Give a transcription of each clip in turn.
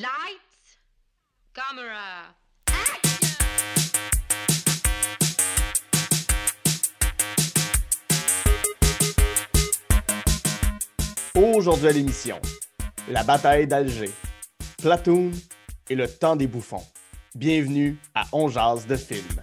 Lights, camera, Aujourd'hui à l'émission, la bataille d'Alger, Platoon et le temps des bouffons. Bienvenue à On Jase de film.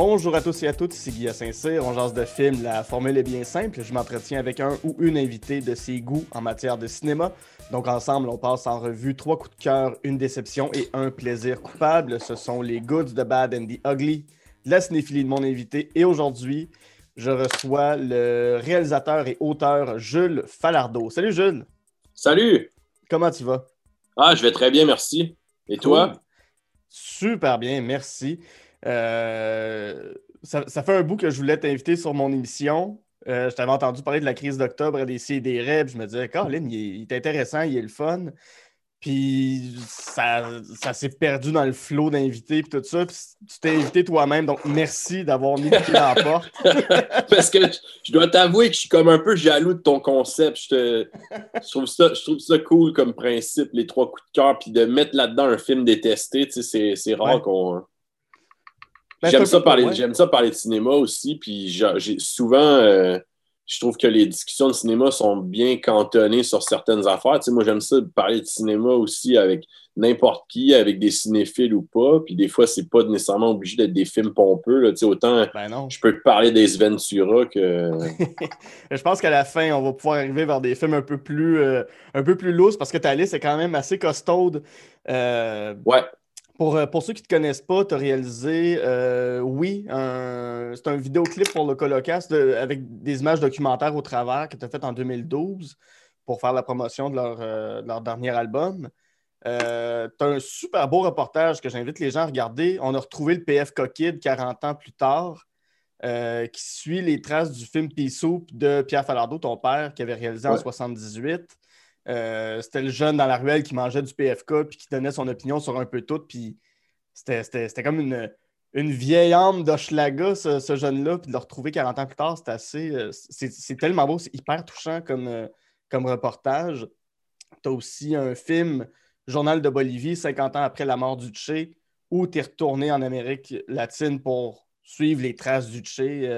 Bonjour à tous et à toutes, ici Guy Saint-Cyr, on jase de film, la formule est bien simple, je m'entretiens avec un ou une invitée de ses goûts en matière de cinéma. Donc ensemble, on passe en revue trois coups de cœur, une déception et un plaisir coupable. Ce sont les goods, the bad and the ugly, la cinéphilie de mon invité. Et aujourd'hui, je reçois le réalisateur et auteur Jules Falardeau. Salut Jules! Salut! Comment tu vas? Ah, je vais très bien, merci. Et toi? Super bien, merci. Euh, ça, fait un bout que je voulais t'inviter sur mon émission. Euh, je t'avais entendu parler de la crise d'octobre et des CDR. Je me disais, Colin, il, il est intéressant, il est le fun. Puis ça, ça s'est perdu dans le flot d'invités puis tout ça. Puis tu t'es invité toi-même, donc merci d'avoir mis le pied dans la porte. Parce que je dois t'avouer que je suis comme un peu jaloux de ton concept. Je, te, trouve, ça, je trouve ça cool comme principe, les trois coups de cœur, puis de mettre là-dedans un film détesté. Tu sais, c'est rare qu'on j'aime ça, parler, ça parler de cinéma aussi, puis j'ai souvent, euh, je trouve que les discussions de cinéma sont bien cantonnées sur certaines affaires. Tu moi, j'aime ça parler de cinéma aussi avec n'importe qui, avec des cinéphiles ou pas, puis des fois, c'est pas nécessairement obligé d'être des films pompeux. Là. Tu autant ben je peux te parler des Ventura que... je pense qu'à la fin, on va pouvoir arriver vers des films un peu plus, euh, un peu plus lourds, parce que ta liste est quand même assez costaude. Euh, ouais. Euh, pour, ceux qui ne te connaissent pas, tu as réalisé, euh, oui, c'est un vidéoclip pour le Colocast avec des images documentaires au travers que tu as fait en 2012 pour faire la promotion de leur, euh, dernier album. tu as un super beau reportage que j'invite les gens à regarder. On a retrouvé le PF Coquid 40 ans plus tard, qui suit les traces du film Pea Soup de Pierre Falardeau, ton père, qui avait réalisé en 1978. Euh, c'était le jeune dans la ruelle qui mangeait du PFK puis qui donnait son opinion sur un peu tout. Puis c'était comme une, une vieille âme d'Hochelaga, ce, jeune-là. Puis de le retrouver 40 ans plus tard, c'est assez. Euh, c'est tellement beau, c'est hyper touchant comme, euh, comme reportage. Tu as aussi un film, Journal de Bolivie, 50 ans après la mort du Tché, où tu es retourné en Amérique latine pour suivre les traces du Tché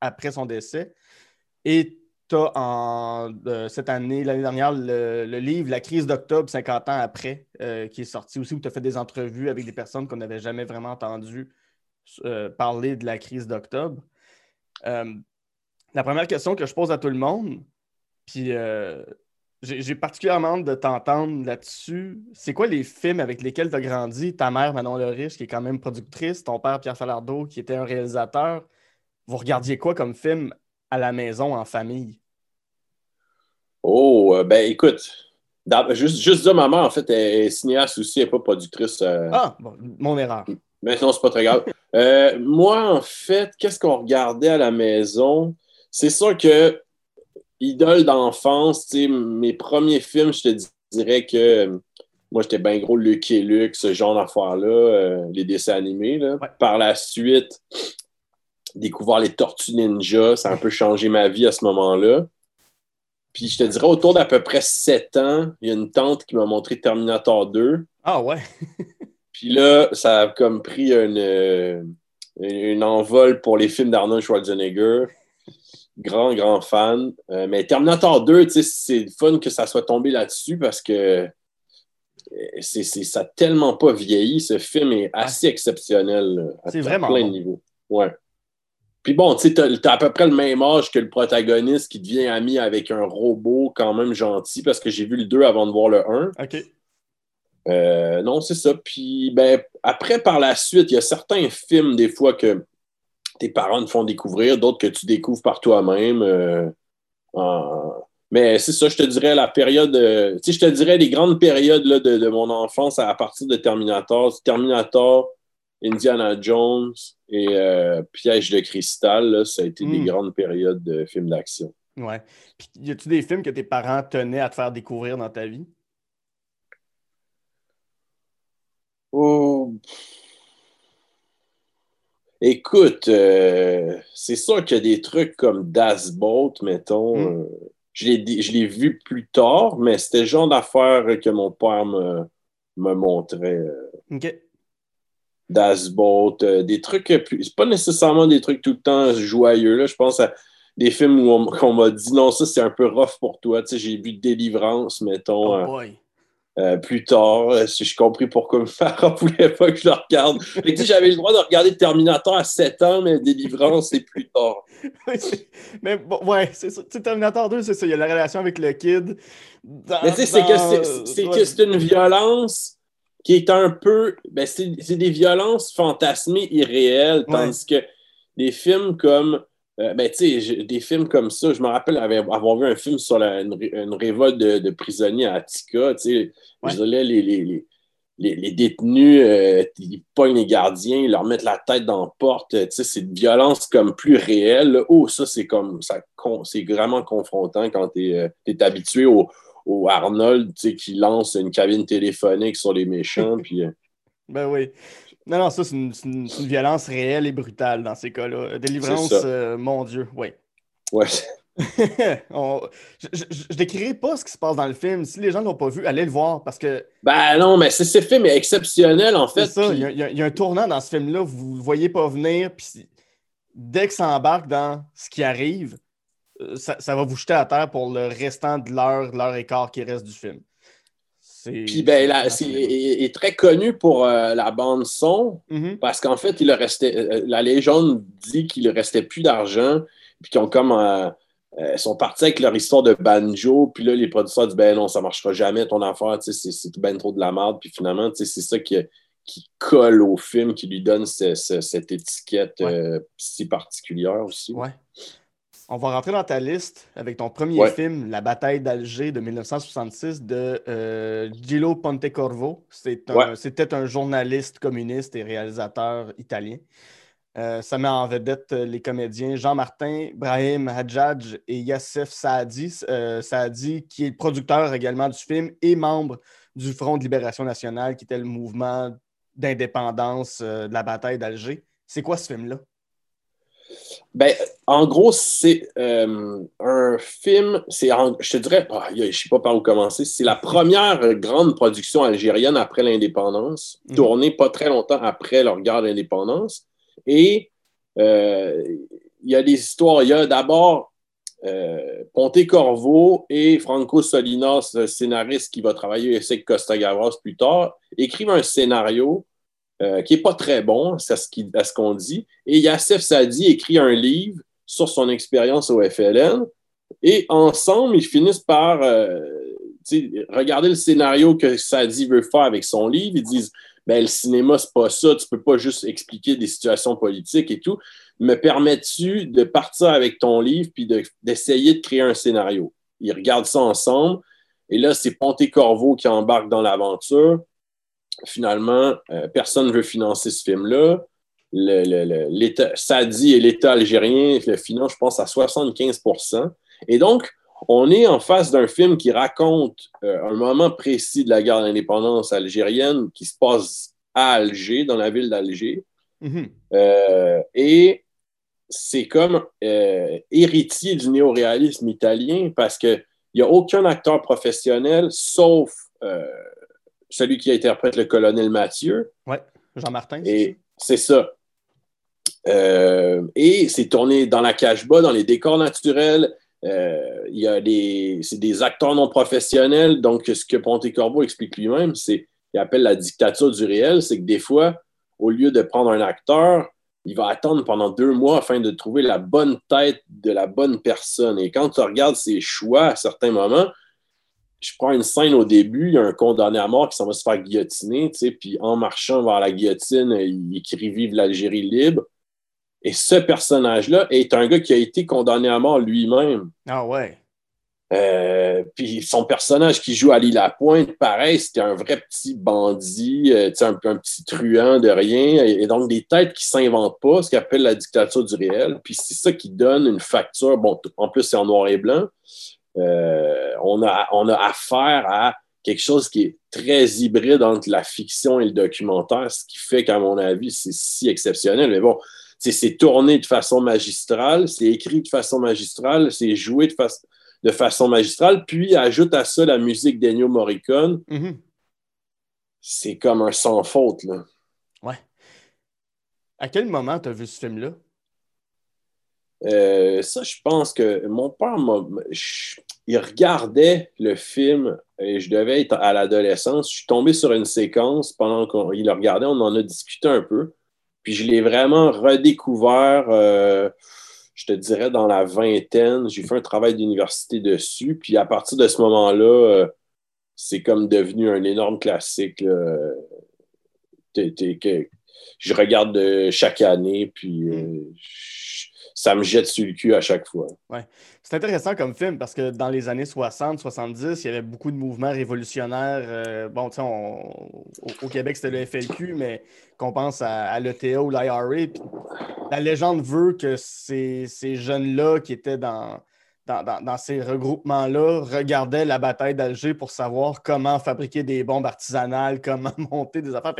après son décès. Et tu as en, cette année, l'année dernière, le, livre La crise d'octobre, 50 ans après, euh, qui est sorti aussi, où tu as fait des entrevues avec des personnes qu'on n'avait jamais vraiment entendues euh, parler de la crise d'octobre. Euh, la première question que je pose à tout le monde, puis j'ai particulièrement de t'entendre là-dessus, c'est quoi les films avec lesquels tu as grandi? Ta mère, Manon Le Riche, qui est quand même productrice, ton père, Pierre Falardeau, qui était un réalisateur. Vous regardiez quoi comme film à la maison en famille? Oh, euh, ben écoute, juste, juste dire, maman, en fait, est cinéaste aussi, elle n'est pas productrice. Euh. Ah, mon erreur. Mais non, c'est pas très grave. Euh, moi, en fait, qu'est-ce qu'on regardait à la maison? C'est sûr que idole d'enfance, mes premiers films, je te dirais que moi, j'étais bien gros Lucky Luke, ce genre d'affaires-là, les dessins animés. Par la suite, découvert les Tortues Ninja. Ça a un peu changé ma vie à ce moment-là. Puis je te dirais, autour d'à peu près 7 ans, il y a une tante qui m'a montré Terminator 2. Ah ouais? Puis là, ça a comme pris une, une envol pour les films d'Arnold Schwarzenegger. Grand, grand fan. Euh, mais Terminator 2, c'est fun que ça soit tombé là-dessus parce que euh, c'est, ça n'a tellement pas vieilli. Ce film est assez exceptionnel à, vraiment plein de niveaux. Ouais. Puis bon, tu sais, t'as à peu près le même âge que le protagoniste qui devient ami avec un robot quand même gentil parce que j'ai vu le 2 avant de voir le 1. OK. Euh, non, c'est ça. Puis ben, après, par la suite, il y a certains films, des fois, que tes parents te font découvrir, d'autres que tu découvres par toi-même. Euh, mais c'est ça, je te dirais la période. Euh, tu sais, je te dirais les grandes périodes de, de, mon enfance à partir de Terminator. Terminator, Indiana Jones et euh, Piège de cristal, ça a été des hmm. grandes périodes de films d'action. Ouais. Puis, y a-tu des films que tes parents tenaient à te faire découvrir dans ta vie? Oh. Écoute, euh, c'est sûr qu'il y a des trucs comme Das Boat, mettons. Mm. euh, je l'ai je l'ai vu plus tard, mais c'était le genre d'affaires que mon père me, me montrait. euh, OK. Das Boat, euh, des trucs, plus- c'est pas nécessairement des trucs tout le temps joyeux. Là. Je pense à des films où on, m'a dit non, ça c'est un peu rough pour toi. Tu sais, j'ai vu Délivrance, mettons, Oh euh, boy. euh, plus tard. Euh, si j'ai compris pourquoi parents voulaient pas que je le regarde. J'avais le droit de regarder Terminator à 7 ans, mais Délivrance, c'est plus tard. Oui, c'est- mais bon, ouais, c'est ça. Terminator 2, c'est ça. Il y a la relation avec le kid. Dans- Mais tu sais, c'est que dans- c'est- c'est ouais. que c'est une violence qui est un peu. Ben, c'est des violences fantasmées irréelles, tandis que des films comme. euh, ben, tu sais, des films comme ça, je me rappelle avoir, vu un film sur la- une, ré- une révolte de, de prisonniers à Attica. Tu sais, Ouais. les, les, les, les- les détenus, euh, ils pognent les gardiens, ils leur mettent la tête dans la porte. Tu sais, c'est une violence comme plus réelle. là. Oh, ça, c'est comme. ça C'est vraiment confrontant quand tu es, habitué au au Arnold tu sais, qui lance une cabine téléphonique sur les méchants. puis, euh, Ben oui. Non, non, ça, c'est une, violence réelle et brutale dans ces cas-là. Délivrance, C'est ça. euh, mon Dieu, oui. ouais. On- Je, je décrirai pas ce qui se passe dans le film. Si les gens ne l'ont pas vu, allez le voir parce que Ben non, mais c'est ce film est exceptionnel, en c'est fait. ça. puis- Il y, a, y y un tournant dans ce film-là, vous ne le voyez pas venir. Puis dès que ça embarque dans ce qui arrive, euh, ça, ça va vous jeter à terre pour le restant de l'heure, l'heure et quart qui reste du film. C'est- Puis ben, là, c'est- c'est, il est très connu pour euh, la bande son, Mhm. parce qu'en fait, il restait, euh, la légende dit qu'il ne restait plus d'argent, puis qu'ils ont comme euh, euh, sont partis avec leur histoire de banjo, puis là, les producteurs disent ben non, ça ne marchera jamais ton affaire, c'est, ben trop de la merde, puis finalement, c'est ça qui, qui colle au film, qui lui donne ce- ce- cette étiquette Ouais. euh, si particulière aussi. Ouais. On va rentrer dans ta liste avec ton premier Ouais. film, La bataille d'Alger de 1966 de euh, Gillo Pontecorvo. C'est un- Ouais. C'était un journaliste communiste et réalisateur italien. Euh, ça met en vedette euh, les comédiens Jean-Martin, Brahim Hadjadj et Saadi. Euh, Saadi, qui est le producteur également du film et membre du Front de libération nationale, qui était le mouvement d'indépendance euh, de la bataille d'Alger. C'est quoi ce film-là? Ben, en gros, c'est euh, un film, c'est je te dirais, ah, je ne sais pas par où commencer, c'est la première grande production algérienne après l'indépendance, Mhm. tournée pas très longtemps après leur guerre d'indépendance. Et euh, il y a des histoires, il y a d'abord euh, Ponte Corvo et Franco Solinas, le scénariste qui va travailler avec Costa Gavras plus tard, écrivent un scénario euh, qui n'est pas très bon, c'est à ce qu'on dit. Et Yassef Sadi écrit un livre sur son expérience au FLN. Et ensemble, ils finissent par euh, regarder le scénario que Sadi veut faire avec son livre. Ils disent ben, le cinéma, c'est pas ça, tu peux pas juste expliquer des situations politiques et tout. Me permets-tu de partir avec ton livre puis de- d'essayer de créer un scénario? Ils regardent ça ensemble. Et là, c'est Ponte Corvo qui embarque dans l'aventure finalement, euh, personne ne veut financer ce film-là. Le, le- le- l'État, Sadi et l'État algérien le financent, je pense, à 75% Et donc, on est en face d'un film qui raconte euh, un moment précis de la guerre d'indépendance algérienne qui se passe à Alger, dans la ville d'Alger. Mhm. Euh, et c'est comme euh, héritier du néoréalisme italien parce qu'il n'y a aucun acteur professionnel sauf celui qui interprète le colonel Mathieu. Ouais, Jean-Martin. Et c'est ça. Euh, et c'est tourné dans la cache-bas, dans les décors naturels. Euh, il y a des, c'est des acteurs non professionnels. Donc, ce que Ponte Corbeau explique lui-même, c'est qu'il appelle la dictature du réel. C'est que des fois, au lieu de prendre un acteur, il va attendre pendant deux mois afin de trouver la bonne tête de la bonne personne. Et quand tu regardes ses choix à certains moments, je prends une scène au début, il y a un condamné à mort qui s'en va se faire guillotiner, tu sais, puis en marchant vers la guillotine, il écrit Vive l'Algérie libre. Et ce personnage-là est un gars qui a été condamné à mort lui-même. Ah ouais. Euh, puis son personnage qui joue à l'île à Pointe, pareil, c'était un vrai petit bandit, euh, tu sais, un, un petit truand de rien, et, et donc des têtes qui s'inventent pas, ce qu'on appelle la dictature du réel. Puis c'est ça qui donne une facture. Bon, en plus, c'est en noir et blanc. Euh, on, a, on a affaire à quelque chose qui est très hybride entre la fiction et le documentaire, ce qui fait qu'à mon avis, c'est si exceptionnel. Mais bon, c'est tourné de façon magistrale, c'est écrit de façon magistrale, c'est joué de, de, façon magistrale, puis ajoute à ça la musique d'Ennio Morricone. Mhm. C'est comme un sans faute, là. Ouais. À quel moment tu as vu ce film-là? Euh, ça, je pense que mon père il regardait le film et je devais être à l'adolescence. Je suis tombé sur une séquence pendant qu'il le regardait, on en a discuté un peu. Puis je l'ai vraiment redécouvert, euh, je te dirais, dans la vingtaine. J'ai fait un travail d'université dessus. Puis à partir de ce moment-là, euh, c'est comme devenu un énorme classique. que je regarde chaque année. Puis mm ça me jette sur le cul à chaque fois. Ouais. C'est intéressant comme film parce que dans les années 60, 70, il y avait beaucoup de mouvements révolutionnaires. Euh, bon, tu sais, au, Québec, c'était le FLQ, mais qu'on pense à, l'ETA ou l'IRA. La légende veut que ces, jeunes-là qui étaient dans, dans, ces regroupements-là regardaient la bataille d'Alger pour savoir comment fabriquer des bombes artisanales, comment monter des affaires.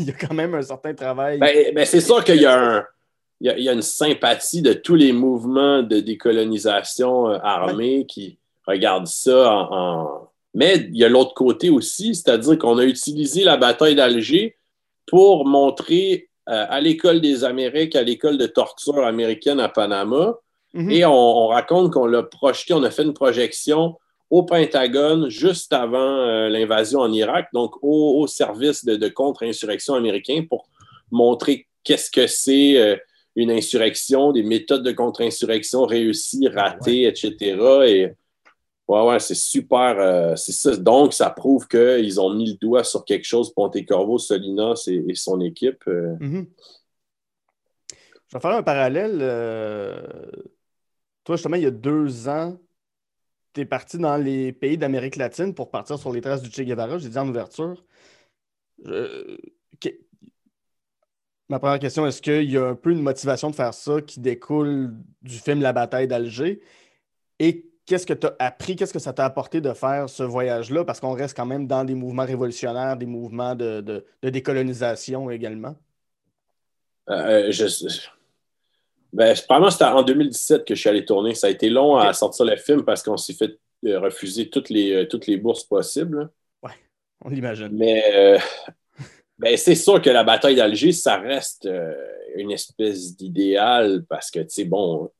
il y a quand même un certain travail. Ben, ben c'est sûr qu'il y a un il y, a une sympathie de tous les mouvements de décolonisation euh, armée qui regardent ça en, Mais il y a l'autre côté aussi, c'est-à-dire qu'on a utilisé la bataille d'Alger pour montrer euh, à l'école des Amériques, à l'école de torture américaine à Panama, mhm. et on, raconte qu'on l'a projeté, on a fait une projection au Pentagone juste avant euh, l'invasion en Irak, donc au, service de, contre-insurrection américain pour montrer qu'est-ce que c'est une insurrection, des méthodes de contre-insurrection réussies, ratées, etc. Et ouais, ouais, c'est super. Euh, c'est ça. Donc, ça prouve qu'ils ont mis le doigt sur quelque chose, Ponte-Corvo, Solinas et, son équipe. Euh. Mm-hmm. Je vais faire un parallèle. Euh, toi, justement, il y a deux ans, tu es parti dans les pays d'Amérique latine pour partir sur les traces du Che Guevara. J'ai dit en ouverture. Ma première question, est-ce qu'il y a un peu une motivation de faire ça qui découle du film La bataille d'Alger? Et qu'est-ce que tu as appris, qu'est-ce que ça t'a apporté de faire ce voyage-là? Parce qu'on reste quand même dans des mouvements révolutionnaires, des mouvements de, décolonisation également. Euh, je, ben, probablement c'était en 2017 que je suis allé tourner. Ça a été long à sortir le film parce qu'on s'est fait euh, refuser toutes les, euh, toutes les bourses possibles. Oui, on l'imagine. Mais ben, c'est sûr que la bataille d'Alger, ça reste euh, une espèce d'idéal parce que, tu sais, bon,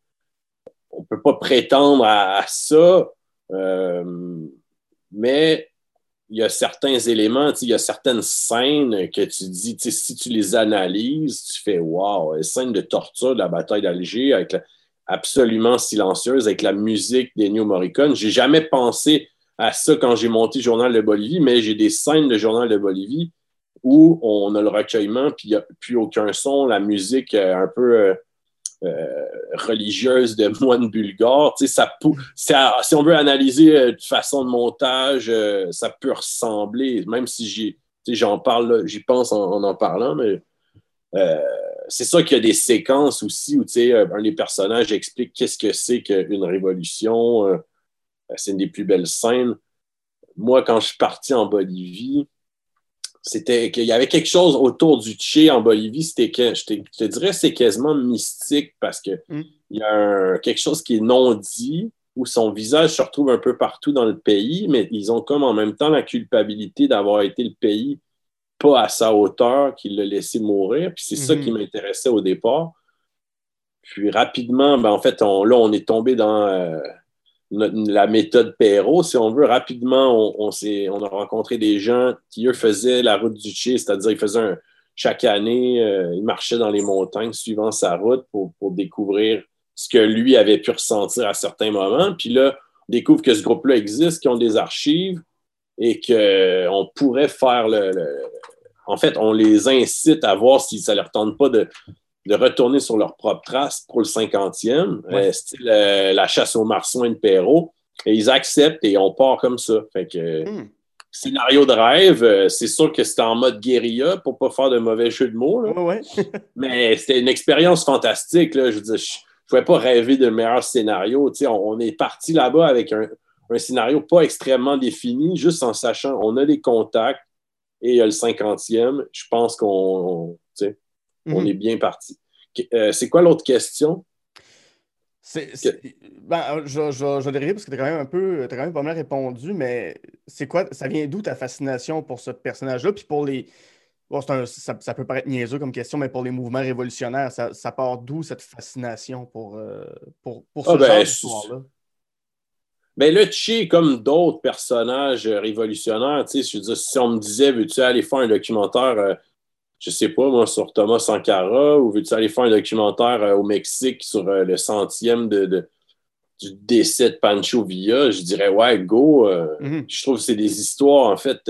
on ne peut pas prétendre à, ça, euh, mais il y a certains éléments, il y a certaines scènes que tu dis, si tu les analyses, tu fais wow, les scènes de torture de la bataille d'Alger avec absolument silencieuse, avec la musique d'Ennio Morricone. J'ai jamais pensé à ça quand j'ai monté Journal de Bolivie, mais j'ai des scènes de Journal de Bolivie où on a le recueillement, puis plus aucun son, la musique euh, un peu euh, euh, religieuse de moine bulgare. Ça, ça, si on veut analyser de façon de montage, ça peut ressembler, même si j'en parle, j'y pense en, en, parlant, mais c'est ça qu'il y a des séquences aussi où un des personnages explique qu'est-ce que c'est qu'une révolution. c'est une des plus belles scènes. Moi, quand je suis parti en Bolivie, c'était qu'il y avait quelque chose autour du Tché en Bolivie, c'était que je te, dirais c'est quasiment mystique parce que mm. il y a quelque chose qui est non dit où son visage se retrouve un peu partout dans le pays, mais ils ont comme en même temps la culpabilité d'avoir été le pays pas à sa hauteur, qu'il l'a laissé mourir. Puis c'est ça qui mm-hmm. m'intéressait au départ. Puis rapidement, ben en fait, là, on est tombé dans euh, la méthode Perrault, si on veut. Rapidement, on, on, a rencontré des gens qui, eux, faisaient la route du Tché, c'est-à-dire ils faisaient chaque année, euh, ils marchaient dans les montagnes suivant sa route pour, découvrir ce que lui avait pu ressentir à certains moments. Puis là, on découvre que ce groupe-là existe, qu'ils ont des archives et qu'on pourrait faire le, En fait, on les incite à voir si ça ne leur tente pas de, de retourner sur leur propre trace pour le 50e, euh, style euh, la chasse aux marsouins de Perrault. Et ils acceptent et on part comme ça. Fait que, hmm. Scénario de rêve, euh, c'est sûr que c'était en mode guérilla pour pas faire de mauvais jeu de mots. Mais c'était une expérience fantastique. Là. Je veux je ne pouvais pas rêver de meilleur scénario. On, on, est parti là-bas avec un, un, scénario pas extrêmement défini, juste en sachant on a des contacts et il y a le 50e. Je pense qu'on on est bien parti. euh, c'est quoi l'autre question? C'est, c'est- ben, je, je, je vais rire parce que tu quand même un peu, t'as quand même pas mal répondu, mais c'est quoi, ça vient d'où ta fascination pour ce personnage-là? Puis pour les. bon, c'est un- ça, ça peut paraître niaiseux comme question, mais pour les mouvements révolutionnaires, ça, ça part d'où cette fascination pour, euh, pour, pour ce Ah, ben, genre je- d'histoire-là? Ben là, Chi, comme d'autres personnages euh, révolutionnaires, je veux dire, si on me disait, veux-tu aller faire un documentaire, euh, je sais pas, moi, sur Thomas Sankara, ou veux-tu aller faire un documentaire euh, au Mexique sur euh, le centième de, de- du décès de Pancho Villa, je dirais, ouais, go. euh, Mhm. je trouve que c'est des histoires, en fait.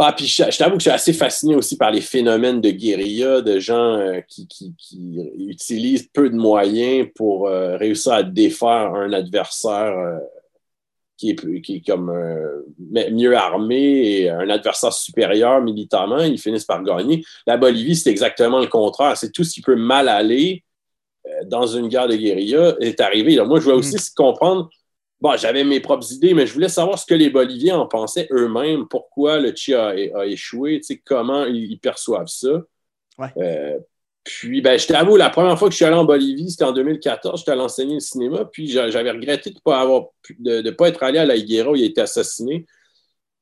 Ah, puis je, je t'avoue que je suis assez fasciné aussi par les phénomènes de guérilla, de gens qui, qui- qui utilisent peu de moyens pour réussir à défaire un adversaire qui, est, plus- qui est comme euh, mieux armé et un adversaire supérieur militairement. Ils finissent par gagner. La Bolivie, c'est exactement le contraire. C'est tout ce qui peut mal aller euh, dans une guerre de guérilla est arrivé. Là, moi, je voulais aussi comprendre Bon, j'avais mes propres idées, mais je voulais savoir ce que les Boliviens en pensaient eux-mêmes, pourquoi le Chi a, a échoué, comment ils, ils perçoivent ça. Ouais. Euh, puis, ben, je t'avoue, la première fois que je suis allé en Bolivie, c'était en 2014, j'étais allé enseigner le cinéma, puis j'a- j'avais regretté de ne pas, avoir de, de pas être allé à la Higuera où il a été assassiné.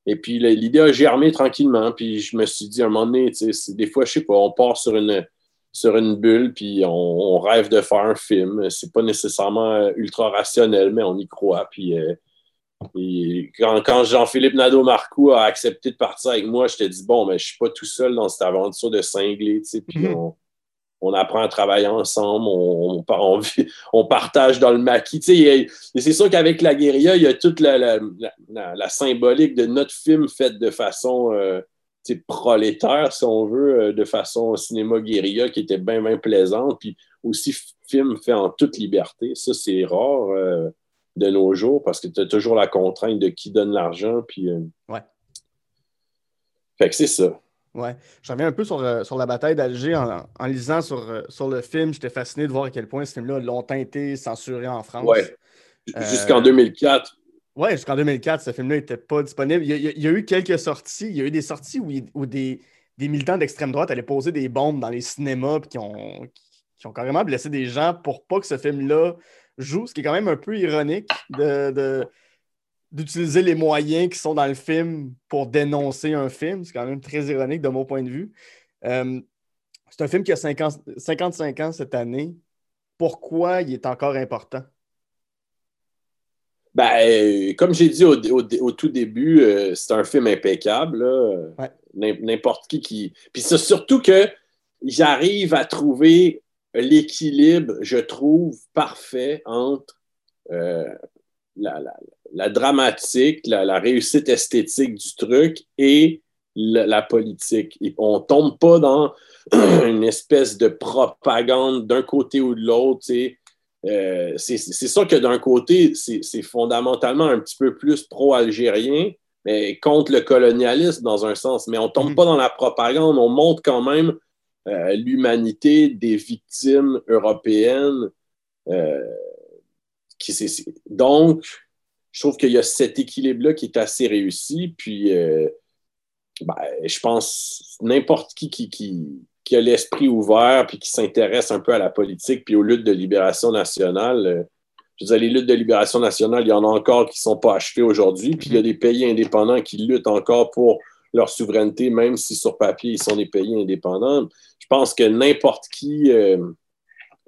Et puis, l'idée a germé tranquillement, puis je me suis dit, à un moment donné, tu sais, c'est- des fois, je sais pas, on part sur une, sur une bulle, puis on, on rêve de faire un film. C'est pas nécessairement ultra rationnel, mais on y croit. Puis euh, et quand, quand Jean-Philippe Nadeau-Marcoux a accepté de partir avec moi, je t'ai dit bon, mais je suis pas tout seul dans cette aventure de cinglé, tu sais, puis Mhm. on, on apprend à travailler ensemble, on, partage dans le maquis. C'est sûr qu'avec la guérilla, il y a toute la, la- la- la- la symbolique de notre film fait de façon euh, prolétaire, si on veut, euh, de façon cinéma guérilla qui était bien, bien plaisante. Puis aussi, film fait en toute liberté. Ça, c'est rare euh, de nos jours parce que tu as toujours la contrainte de qui donne l'argent. Puis, euh, Ouais. Fait que c'est ça. Ouais. Je reviens un peu sur, euh, sur la bataille d'Alger. En, en lisant sur, euh, sur le film, j'étais fasciné de voir à quel point ce film-là a longtemps été censuré en France. Ouais. Euh, Jusqu'en 2004. Ouais, jusqu'en 2004, ce film-là n'était pas disponible. Il y, a, il y eu quelques sorties. Il y a eu des sorties où, il- où des, des militants d'extrême droite allaient poser des bombes dans les cinémas puis qui ont, qui ont carrément blessé des gens pour pas que ce film-là joue, ce qui est quand même un peu ironique de, de- d'utiliser les moyens qui sont dans le film pour dénoncer un film. C'est quand même très ironique de mon point de vue. Euh, c'est un film qui a 50 55 ans cette année. Pourquoi il est encore important? Ben, euh, comme j'ai dit au, au- au tout début, euh, c'est un film impeccable. Ouais. N'importe qui qui. Puis c'est surtout que j'arrive à trouver l'équilibre, je trouve, parfait entre euh, la, la- la dramatique, la, la réussite esthétique du truc et la, la politique. Et on tombe pas dans une espèce de propagande d'un côté ou de l'autre. Euh, c'est sûr que d'un côté, c'est fondamentalement un petit peu plus pro-algérien, mais contre le colonialisme dans un sens. Mais on tombe Mhm. pas dans la propagande, on montre quand même euh, l'humanité des victimes européennes. euh, qui, donc, je trouve qu'il y a cet équilibre-là qui est assez réussi. Puis, euh, ben, je pense n'importe qui qui, qui, qui a l'esprit ouvert puis qui s'intéresse un peu à la politique puis aux luttes de libération nationale. euh, je veux dire, les luttes de libération nationale, il y en a encore qui ne sont pas achetées aujourd'hui. Puis il y a des pays indépendants qui luttent encore pour leur souveraineté, même si sur papier, ils sont des pays indépendants. Je pense que n'importe qui euh,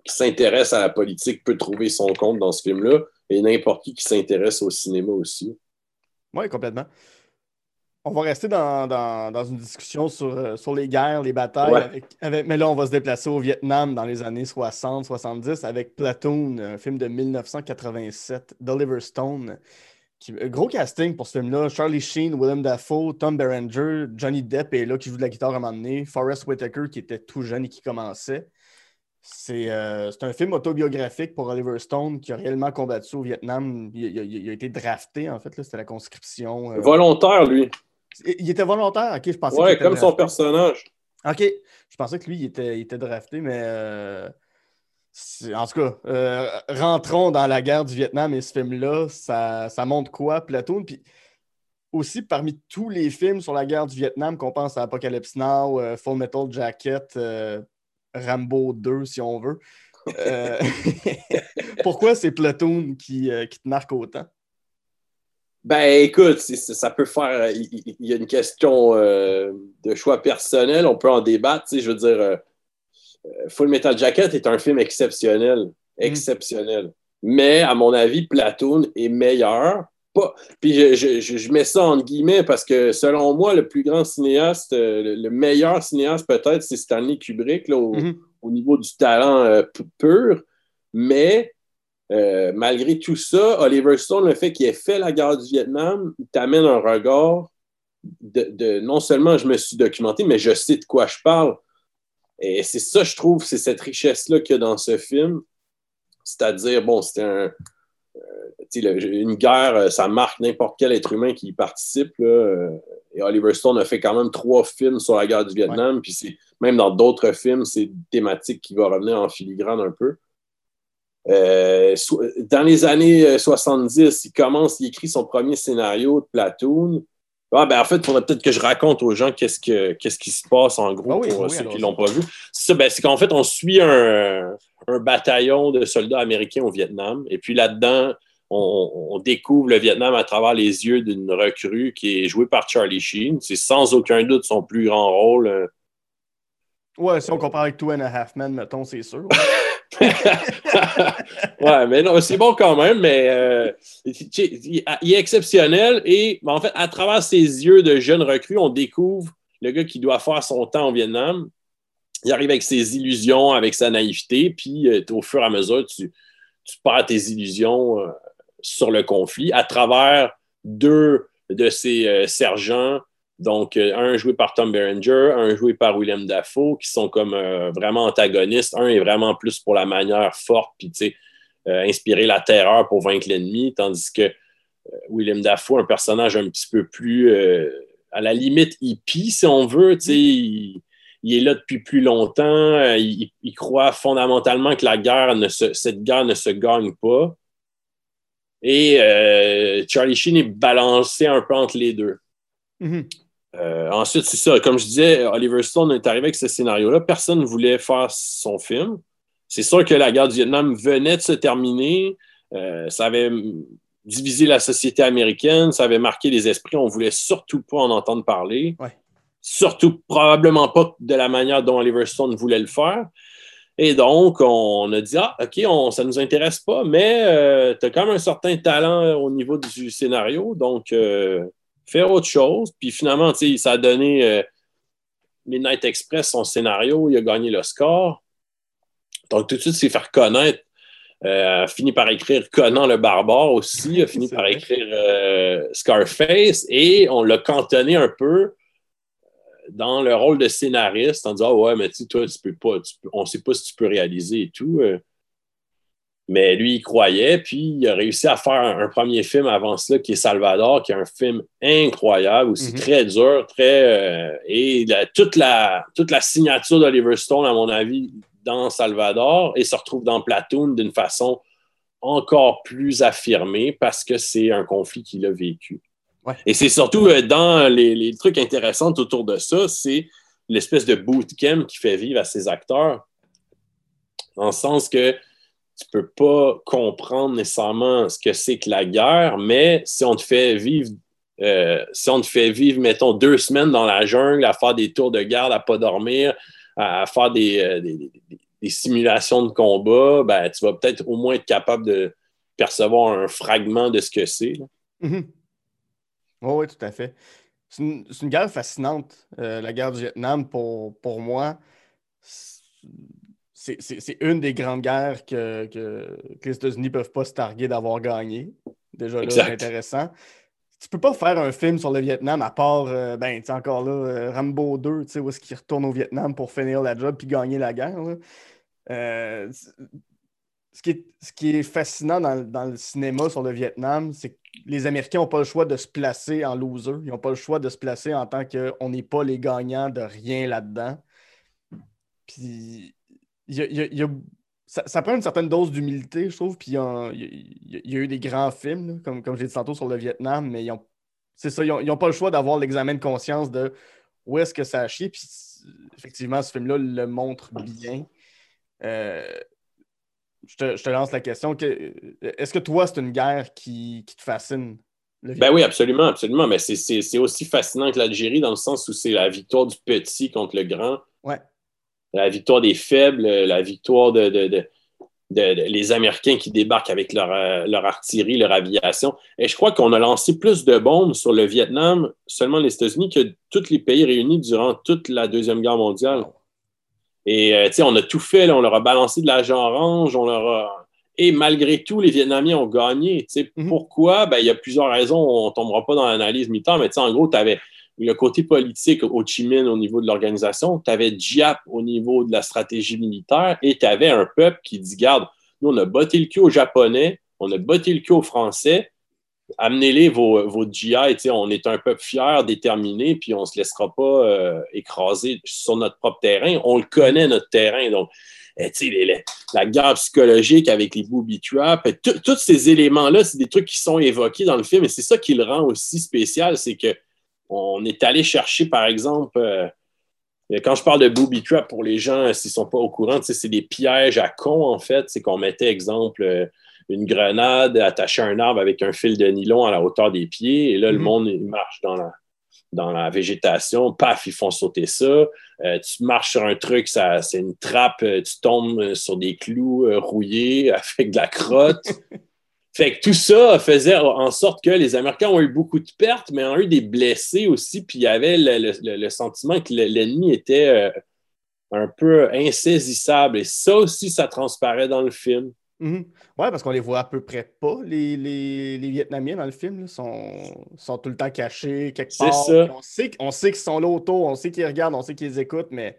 qui s'intéresse à la politique peut trouver son compte dans ce film-là et n'importe qui qui s'intéresse au cinéma aussi. Oui, complètement. On va rester dans, dans- dans une discussion sur, euh, sur les guerres, les batailles. Ouais. avec- avec- mais là, on va se déplacer au Vietnam dans les années 60-70 avec Platoon, un film de 1987, d'Oliver Stone. Qui, euh, gros casting pour ce film-là. Charlie Sheen, Willem Dafoe, Tom Berenger, Johnny Depp est là qui joue de la guitare à un moment donné. Forrest Whitaker qui était tout jeune et qui commençait. C'est euh, c'est un film autobiographique pour Oliver Stone qui a réellement combattu au Vietnam. Il, il a- il a été drafté, en fait. C'était la conscription. euh, Volontaire, lui. il était volontaire, ok, je pensais Ouais, était comme son personnage. Ok, je pensais que lui, il était, il était drafté, mais euh, en tout cas, euh, rentrons dans la guerre du Vietnam et ce film-là, ça, ça montre quoi, Platoon? Puis aussi, parmi tous les films sur la guerre du Vietnam, qu'on pense à Apocalypse Now, euh, Full Metal Jacket, euh, Rambo 2, si on veut. Euh, pourquoi c'est Platoon qui, euh, qui te marque autant? Ben écoute, ça peut faire. Il, y a une question de choix personnel, on peut en débattre. Je veux dire, Full Metal Jacket est un film exceptionnel. Mm. Exceptionnel. Mais à mon avis, Platoon est meilleur puis je, mets ça en guillemets parce que selon moi, le plus grand cinéaste, euh, le, meilleur cinéaste peut-être, c'est Stanley Kubrick mhm. au, niveau du talent euh, pur. Mais euh, malgré tout ça, Oliver Stone, le fait qu'il ait fait la guerre du Vietnam, il t'amène un regard de, non seulement je me suis documenté, mais je sais de quoi je parle. Et c'est ça, je trouve, c'est cette richesse-là qu'il y a dans ce film. C'est-à-dire, bon, c'était un, une guerre, euh, ça marque n'importe quel être humain qui y participe. Euh, et Oliver Stone a fait quand même trois films sur la guerre du Vietnam. Puis même dans d'autres films, c'est une thématique qui va revenir en filigrane un peu. Euh, dans les années 70, il commence, il écrit son premier scénario de Platoon. Ah, ben, en fait, il faudrait peut-être que je raconte aux gens qu'est-ce, que, qu'est-ce qui se passe en gros ah pour ceux qui ne l'ont pas vu. C'est, ben, c'est qu'en fait, on suit un, un, bataillon de soldats américains au Vietnam. Et puis là-dedans, on, découvre le Vietnam à travers les yeux d'une recrue qui est jouée par Charlie Sheen. C'est sans aucun doute son plus grand rôle. Euh. Ouais, si on compare avec Two and a Half Men, mettons, c'est sûr. ouais, mais non, c'est bon quand même, mais euh, il, est exceptionnel et en fait, à travers ses yeux de jeune recrue, on découvre le gars qui doit faire son temps au Vietnam. Il arrive avec ses illusions, avec sa naïveté, puis euh, au fur et à mesure, tu, perds tes illusions sur le conflit à travers deux de ces euh, sergents, donc euh, un joué par Tom Berenger, un joué par William Dafoe, qui sont comme euh, vraiment antagonistes. Un est vraiment plus pour la manière forte, puis tu sais, inspirer la terreur pour vaincre l'ennemi, tandis que William Dafoe, un personnage un petit peu plus à la limite hippie, si on veut, tu sais, il, est là depuis plus longtemps, il, croit fondamentalement que la guerre ne cette guerre ne se gagne pas. Et euh, Charlie Sheen est balancé un peu entre les deux. Mm-hmm. Euh, ensuite, c'est ça. Comme je disais, Oliver Stone est arrivé avec ce scénario-là. Personne ne voulait faire son film. C'est sûr que la guerre du Vietnam venait de se terminer. Euh, ça avait divisé la société américaine. Ça avait marqué les esprits. On ne voulait surtout pas en entendre parler. Surtout, probablement pas de la manière dont Oliver Stone voulait le faire. Et donc, on a dit, ah, OK, on, ça ne nous intéresse pas, mais euh, tu as quand même un certain talent au niveau du scénario, donc euh, faire autre chose. Puis finalement, ça a donné euh, Midnight Express son scénario, il a gagné le score. Donc, tout de suite, c'est faire connaître. a fini par écrire Conan le barbare aussi, a fini par écrire Scarface, et on l'a cantonné un peu dans le rôle de scénariste en disant ah ouais, mais tu toi, tu peux pas, on sait pas si tu peux réaliser et tout. Euh. Mais lui, il croyait, puis il a réussi à faire un, premier film avant cela qui est Salvador, qui est un film incroyable, aussi mm-hmm. très dur, très. Euh, et toute, la, toute la signature d'Oliver Stone, à mon avis, dans Salvador, et se retrouve dans Platoon d'une façon encore plus affirmée parce que c'est un conflit qu'il a vécu. Et c'est surtout euh, dans les, trucs intéressants autour de ça, c'est l'espèce de bootcamp qui fait vivre à ces acteurs. Dans le sens que tu ne peux pas comprendre nécessairement ce que c'est que la guerre, mais si on te fait vivre, euh, si on te fait vivre, mettons, deux semaines dans la jungle, à faire des tours de garde, à ne pas dormir, à, faire euh, des, simulations de combat, ben, tu vas peut-être au moins être capable de percevoir un fragment de ce que c'est. Oui, tout à fait. C'est une, guerre fascinante, euh, la guerre du Vietnam, pour, moi. C'est une des grandes guerres que, les États-Unis ne peuvent pas se targuer d'avoir gagné. Déjà là, c'est intéressant. Tu peux pas faire un film sur le Vietnam à part, euh, ben, tu encore là, euh, Rambo 2, tu sais, où est-ce qu'il retourne au Vietnam pour finir la job puis gagner la guerre. Ce, qui est, fascinant dans, le cinéma sur le Vietnam, c'est que les Américains n'ont pas le choix de se placer en loser. Ils n'ont pas le choix de se placer en tant qu'on n'est pas les gagnants de rien là-dedans. Puis, ça, prend une certaine dose d'humilité, je trouve. Puis, il y, a, eu des grands films, comme, j'ai dit tantôt sur le Vietnam, mais ils c'est ça, ils n'ont pas le choix d'avoir l'examen de conscience de où est-ce que ça a chié. Puis effectivement, ce film-là le montre bien. Euh, je, te, lance la question. Est-ce que toi, c'est une guerre qui, te fascine? Ben oui, absolument, absolument. Mais c'est aussi fascinant que l'Algérie dans le sens où c'est la victoire du petit contre le grand. Ouais. La victoire des faibles, la victoire de, les Américains qui débarquent avec leur, euh, leur, artillerie, leur aviation. Et je crois qu'on a lancé plus de bombes sur le Vietnam, seulement les États-Unis, que tous les pays réunis durant toute la Deuxième Guerre mondiale. Et euh, on a tout fait, on leur a balancé de l'argent orange, on leur Et malgré tout, les Vietnamiens ont gagné. Mhm. Pourquoi? Ben, il y a plusieurs raisons. On ne tombera pas dans l'analyse militaire, mais en gros, tu avais le côté politique au Chi Minh au niveau de l'organisation, tu avais Diap au niveau de la stratégie militaire et tu avais un peuple qui dit Garde, nous, on a botté le cul aux Japonais, on a botté le cul aux Français, amenez-les vos, vos GI, on est un peuple fier, déterminé, puis on ne se laissera pas euh, écraser sur notre propre terrain. On le connaît, notre terrain. Donc, eh, la guerre psychologique avec les booby traps, tous ces éléments-là, c'est des trucs qui sont évoqués dans le film et c'est ça qui le rend aussi spécial, c'est que on est allé chercher, par exemple, euh, quand je parle de booby trap pour les gens, s'ils ne sont pas au courant, c'est des pièges à con, en fait. C'est qu'on mettait, exemple, euh, une grenade attachée à un arbre avec un fil de nylon à la hauteur des pieds, et là, le mhm. monde marche dans la, dans la végétation, paf, ils font sauter ça. Euh, tu marches sur un truc, ça, c'est une trappe, tu tombes sur des clous rouillés avec de la crotte. Fait que tout ça faisait en sorte que les Américains ont eu beaucoup de pertes, mais ont eu des blessés aussi. Puis il y avait le, sentiment que l'ennemi était euh, un peu insaisissable. Et ça aussi, ça transparaît dans le film. Mm-hmm. Oui, parce qu'on les voit à peu près pas, les, les, Vietnamiens dans le film. Ils sont, sont, tout le temps cachés quelque part. Ça. On sait, on sait qu'ils sont là autour, on sait qu'ils regardent, on sait qu'ils écoutent, mais.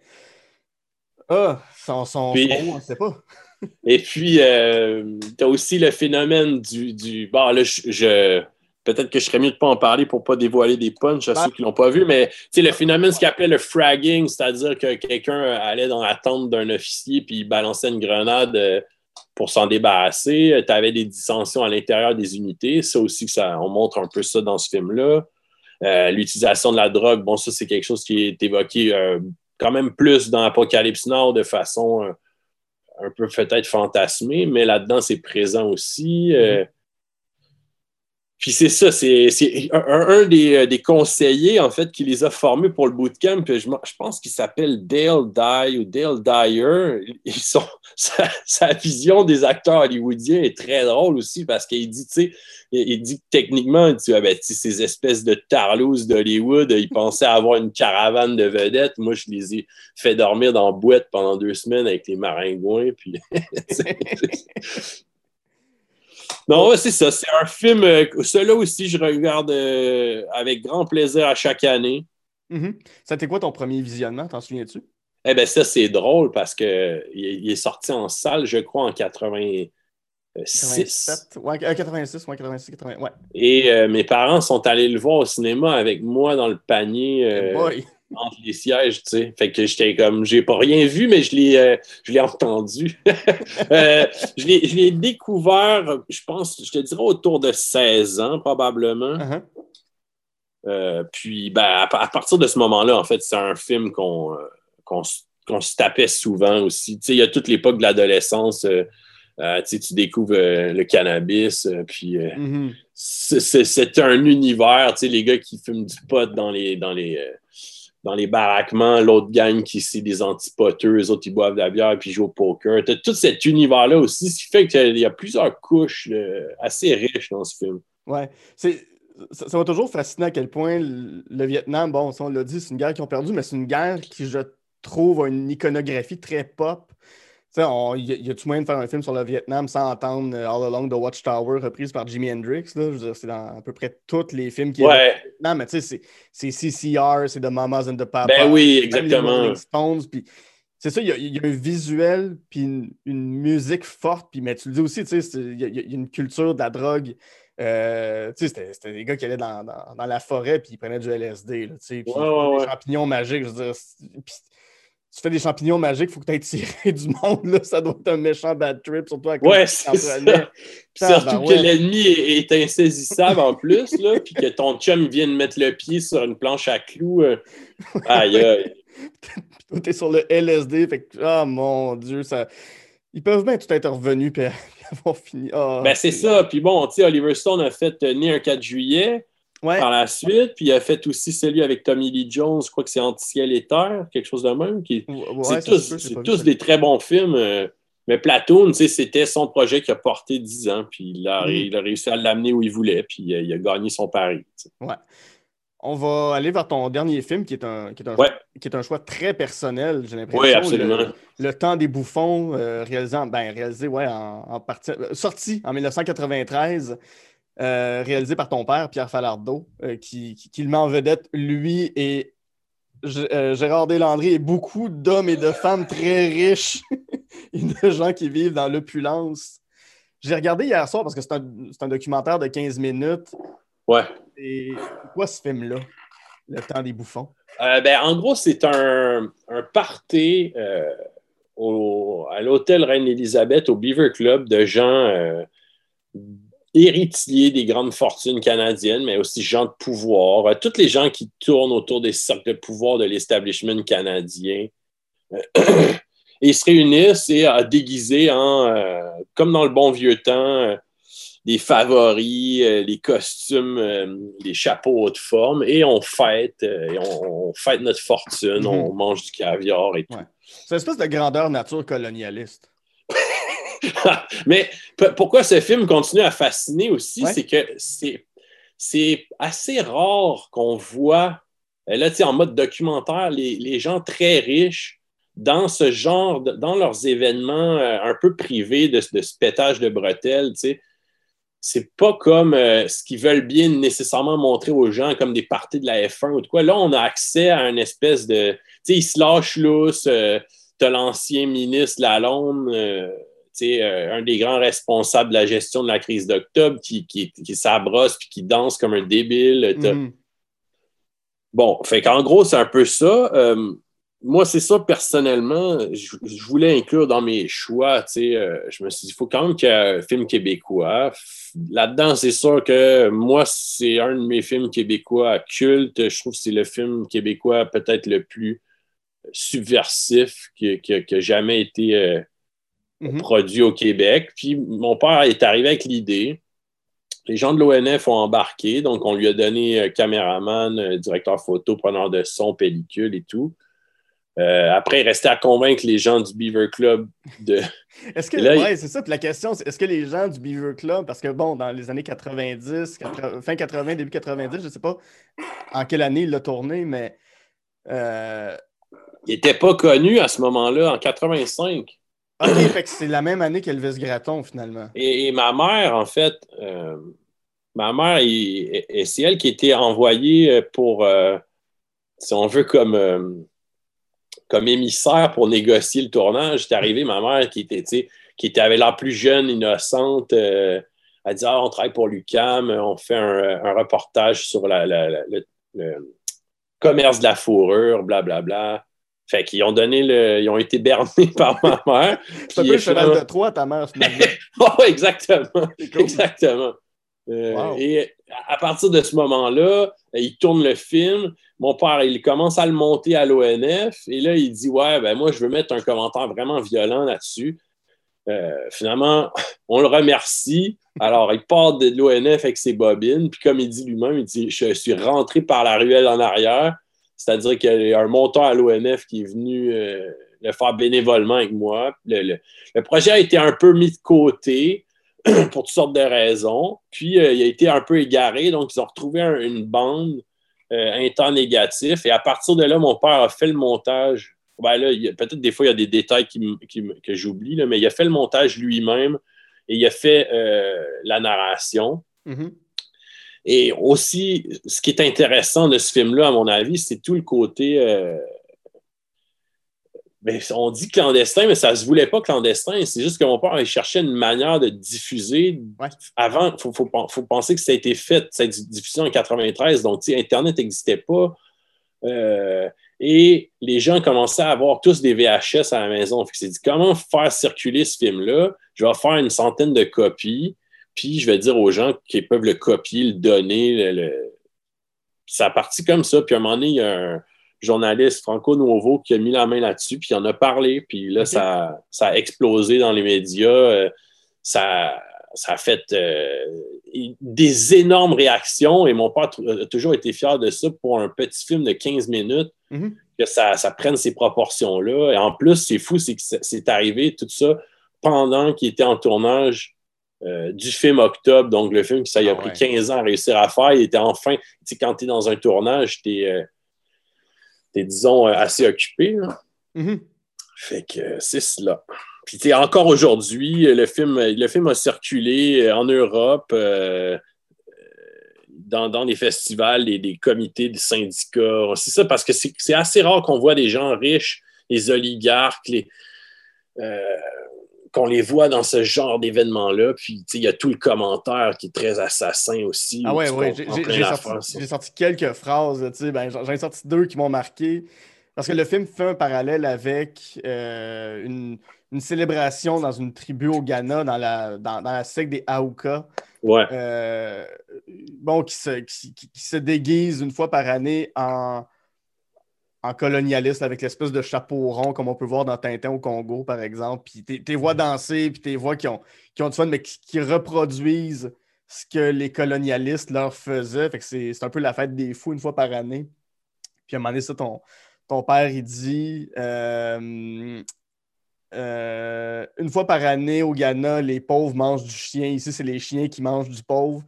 Ah, ils sont, on ne sait pas. Et puis, euh, tu as aussi le phénomène du. du bon, là, je, peut-être que je serais mieux de ne pas en parler pour ne pas dévoiler des punchs à ceux qui ne l'ont pas vu, mais le phénomène, ce qu'il appelait le fragging, c'est-à-dire que quelqu'un allait dans la tente d'un officier puis il balançait une grenade euh, pour s'en débarrasser. Tu avais des dissensions à l'intérieur des unités. Ça aussi, ça, on montre un peu ça dans ce film-là. Euh, l'utilisation de la drogue, bon, ça, c'est quelque chose qui est évoqué quand même plus dans Apocalypse Nord de façon un peu peut-être fantasmé, mais là-dedans, c'est présent aussi. Euh, puis c'est ça, c'est un, des, euh, des, conseillers, en fait, qui les a formés pour le bootcamp. Je, je pense qu'il s'appelle Dale Dye ou Dale Dyer. Sa, vision des acteurs hollywoodiens est très drôle aussi parce qu'il dit, tu sais, il, dit que techniquement, tu ah ben, ces espèces de tarlouse d'Hollywood, ils pensaient avoir une caravane de vedettes. Moi, je les ai fait dormir dans boîte pendant deux semaines avec les maringouins. Puis Non, c'est ça. C'est un film. Euh, celui-là aussi, je regarde euh, avec grand plaisir à chaque année. Mm-hmm. Ça t'est quoi ton premier visionnement? T'en souviens-tu? Eh bien, ça, c'est drôle parce qu'il il est sorti en salle, je crois, en 86. 87, ouais, 86, ouais, 86, 80, ouais. Et euh, mes parents sont allés le voir au cinéma avec moi dans le panier entre les sièges, tu sais. Fait que j'étais comme, j'ai pas rien vu, mais je l'ai, euh, je l'ai entendu. euh, je, l'ai, je l'ai découvert, je pense, je te dirais autour de 16 ans, probablement. Uh-huh. Euh, puis, ben, à, partir de ce moment-là, en fait, c'est un film qu'on, euh, qu'on, qu'on se tapait souvent aussi. Tu sais, il y a toute l'époque de l'adolescence. tu découvres le cannabis, puis mm-hmm. c'est, un univers, tu sais, les gars qui fument du pot dans les, dans les, dans les baraquements, l'autre gang qui c'est des antipoteux, eux autres ils boivent de la bière puis ils jouent au poker. Tu as tout cet univers-là aussi, ce qui fait qu'il y a plusieurs couches euh, assez riches dans ce film. Ouais. C'est, ça m'a toujours fasciné à quel point le, Vietnam, bon, on l'a dit, c'est une guerre qu'ils ont perdue, mais c'est une guerre qui, je trouve, a une iconographie très pop. Il y, a-tu moyen de faire un film sur le Vietnam sans entendre euh, All Along the Watchtower reprise par Jimi Hendrix? Là? Je veux dire, c'est dans à peu près tous les films qui ouais. Non, mais tu sais, c'est CCR, c'est The Mamas and the Papas. Ben oui, exactement. c'est ça, il y, a, un visuel, puis une, musique forte, puis mais tu le dis aussi, tu sais, il y, a une culture de la drogue. Euh, tu sais, c'était des gars qui allaient dans, dans, la forêt, puis ils prenaient du LSD, là, tu sais, puis des champignons magiques, je veux dire. Tu fais des champignons magiques, il faut que tu aies tiré du monde. Là. Ça doit être un méchant bad trip, surtout avec Ouais, c'est ça. Surtout que l'ennemi est, insaisissable en plus, là, puis que ton chum vient de mettre le pied sur une planche à clous. Euh. Aïe, aïe. T'es sur le LSD, fait que, oh mon Dieu, ça. Ils peuvent bien tout être revenus puis avoir fini. Oh, ben, c'est ça. Puis bon, tu sais, Oliver Stone a fait euh, Né un 4 juillet par la suite. Puis il a fait aussi celui avec Tommy Lee Jones, je crois que c'est Anti-Ciel et Terre, quelque chose de même. Qui... c'est tous, des très bons films. Euh, mais Platoon, c'était son projet qui a porté 10 ans. Puis il a, mm. réussi à l'amener où il voulait. Puis il a, gagné son pari. Ouais. On va aller vers ton dernier film qui est un, qui est un, qui est un choix très personnel, j'ai l'impression. Oui, absolument. Le, Temps des bouffons, euh, réalisé, ben, réalisé ouais, en, partie, euh, sorti en 1993. Euh, réalisé par ton père, Pierre Falardeau, euh, qui, qui, le met en vedette, lui et euh, Gérard Deslandry et beaucoup d'hommes et de femmes très riches et de gens qui vivent dans l'opulence. J'ai regardé hier soir parce que c'est un, documentaire de 15 minutes. Ouais. Et quoi ce film-là, Le temps des bouffons? ben, en gros, c'est un, un party à l'hôtel Reine-Élisabeth, au Beaver Club, de gens héritiers des grandes fortunes canadiennes, mais aussi gens de pouvoir, euh, tous les gens qui tournent autour des cercles de pouvoir de l'establishment canadien. et ils se réunissent et à déguiser en, euh, comme dans le bon vieux temps, des favoris, euh, les costumes, les chapeaux haute forme, et on fête, et on, fête notre fortune, on mhm. mange du caviar et tout. C'est une espèce de grandeur nature colonialiste. Mais pourquoi ce film continue à fasciner aussi, c'est que c'est assez rare qu'on voit, euh, là, en mode documentaire, les, gens très riches dans ce genre, dans leurs événements euh, un peu privés de, de ce pétage de bretelles, tu sais. C'est pas comme euh, ce qu'ils veulent bien nécessairement montrer aux gens, comme des parties de la F1 ou de quoi. Là, on a accès à une espèce de. Tu sais, ils se lâchent lousse. T'as l'ancien ministre Lalonde, euh, un des grands responsables de la gestion de la crise d'octobre qui, qui, qui s'abrosse puis qui danse comme un débile. Mm-hmm. Bon, fait qu'en gros, c'est un peu ça. Euh, moi, c'est ça personnellement, je, voulais inclure dans mes choix. Euh, je me suis dit, il faut quand même qu'il y ait un film québécois. Là-dedans, c'est sûr que moi, c'est un de mes films québécois cultes. Je trouve que c'est le film québécois peut-être le plus subversif qui, a jamais été Mhm. produit au Québec. Puis mon père est arrivé avec l'idée. Les gens de l'ONF ont embarqué, donc on lui a donné un caméraman, un directeur photo, preneur de son, pellicule et tout. Euh, après, il restait à convaincre les gens du Beaver Club de. Est-ce que, ouais, c'est ça, puis la question, c'est est-ce que les gens du Beaver Club, parce que bon, dans les années 90, fin 80, début 90, je ne sais pas en quelle année il l'a tourné, mais. Euh, il n'était pas connu à ce moment-là, en 85. OK, fait que c'est la même année qu'Elvis Graton, finalement. Et, ma mère, en fait, euh, ma mère, c'est elle qui était envoyée pour, euh, si on veut, comme, comme émissaire pour négocier le tournage. J'étais arrivé, ma mère, qui était, qui était, avait l'air plus jeune, innocente, euh, elle dit ah, on travaille pour l'UCAM, on fait un, reportage sur le, commerce de la fourrure, blablabla. Bla, bla. Fait qu'ils ont donné le. Ils ont été bernés par ma mère. C'est un peu le cheval de Troie, ta mère, finalement. oh, exactement. Exactement. Euh, et à partir de ce moment-là, il tourne le film. Mon père, il commence à le monter à l'ONF. Et là, il dit Ouais, ben moi, je veux mettre un commentaire vraiment violent là-dessus. Euh, finalement, on le remercie. Alors, il part de l'ONF avec ses bobines. Puis, comme il dit lui-même, il dit Je suis rentré par la ruelle en arrière. C'est-à-dire qu'il y a un monteur à l'ONF qui est venu euh, le faire bénévolement avec moi. Le, projet a été un peu mis de côté pour toutes sortes de raisons. Puis, euh, il a été un peu égaré. Donc, ils ont retrouvé une bande, euh, un temps négatif. Et à partir de là, mon père a fait le montage. Ben là, peut-être des fois, il y a des détails que j'oublie, mais il a fait le montage lui-même et il a fait la narration. Mm-hmm. Et aussi, ce qui est intéressant de ce film-là, à mon avis, c'est tout le côté. Euh, ben, on dit clandestin, mais ça ne se voulait pas clandestin. C'est juste que mon père cherchait une manière de diffuser. Avant, il faut, penser que ça a été fait, cette diffusion en 93, donc Internet n'existait pas. Euh, Et les gens commençaient à avoir tous des VHS à la maison. Fait que c'est dit comment faire circuler ce film-là? Je vais faire une centaine de copies, puis je vais dire aux gens qui peuvent le copier, le donner. Le, Ça a parti comme ça. Puis à un moment donné, il y a un journaliste Franco Nuovo qui a mis la main là-dessus, puis il en a parlé. Puis là, ça, ça, a explosé dans les médias. Euh, ça, ça a fait euh, des énormes réactions et mon père a toujours été fier de ça pour un petit film de 15 minutes, Mhm. que ça, ça prenne ces proportions-là. Et en plus, c'est fou, c'est que c'est arrivé tout ça pendant qu'il était en tournage euh, du film Octobre, donc le film que ça a Ah pris ouais. 15 ans à réussir à faire. Il était enfin, tu sais, quand tu es dans un tournage, tu es, disons, euh, assez occupé. là. Mhm. Fait que euh, c'est cela. Puis encore aujourd'hui, euh, le film, le film a circulé euh, en Europe, euh, dans, dans les festivals, des, des comités, des syndicats. C'est ça, parce que c'est c'est assez rare qu'on voit des gens riches, les oligarques, les, euh, qu'on les voit dans ce genre d'événement-là. Puis il y a tout le commentaire qui est très assassin aussi. Ah ouais, ouais. J'ai sorti, quelques phrases, là, tu sais, ben, j'en j'en ai sorti deux qui m'ont marqué. Parce que le film fait un parallèle avec euh, une, une célébration dans une tribu au Ghana, dans la, dans, dans la secte des Aouka, Ouais. euh, bon, qui se, qui, qui- qui se déguise une fois par année en, en colonialiste avec l'espèce de chapeau rond, comme on peut voir dans Tintin au Congo, par exemple. Puis t'es- t'es vois danser, puis t'es vois qui ont, qui ont du fun, mais qui, qui reproduisent ce que les colonialistes leur faisaient. Fait que c'est c'est un peu la fête des fous une fois par année. Puis à un moment donné, ça, ton, ton père, il dit euh, euh, une fois par année au Ghana, les pauvres mangent du chien. Ici, c'est les chiens qui mangent du pauvre.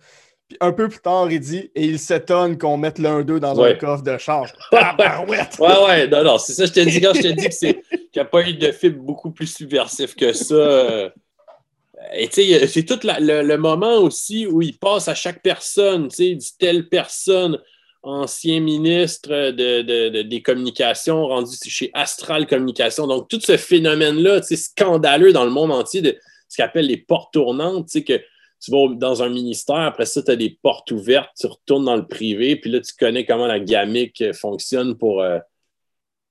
Puis un peu plus tard, il dit et il s'étonne qu'on mette l'un d'eux dans un coffre de charge. Tabarouette! Ouais, ouais, non, non, c'est ça, je te dis, quand je te dis que c'est qu'il n'y a pas eu de film beaucoup plus subversif que ça. euh, Et tu sais, c'est tout la- le, le moment aussi où il passe à chaque personne, tu sais, il dit telle personne, ancien ministre de, de- de- des communications, rendu chez Astral Communication. Donc, tout ce phénomène-là, tu sais, scandaleux dans le monde entier de ce qu'on appelle les portes tournantes, tu sais, que tu vas dans un ministère, après ça, tu as des portes ouvertes, tu retournes dans le privé, puis là, tu connais comment la gamique euh, fonctionne pour, euh,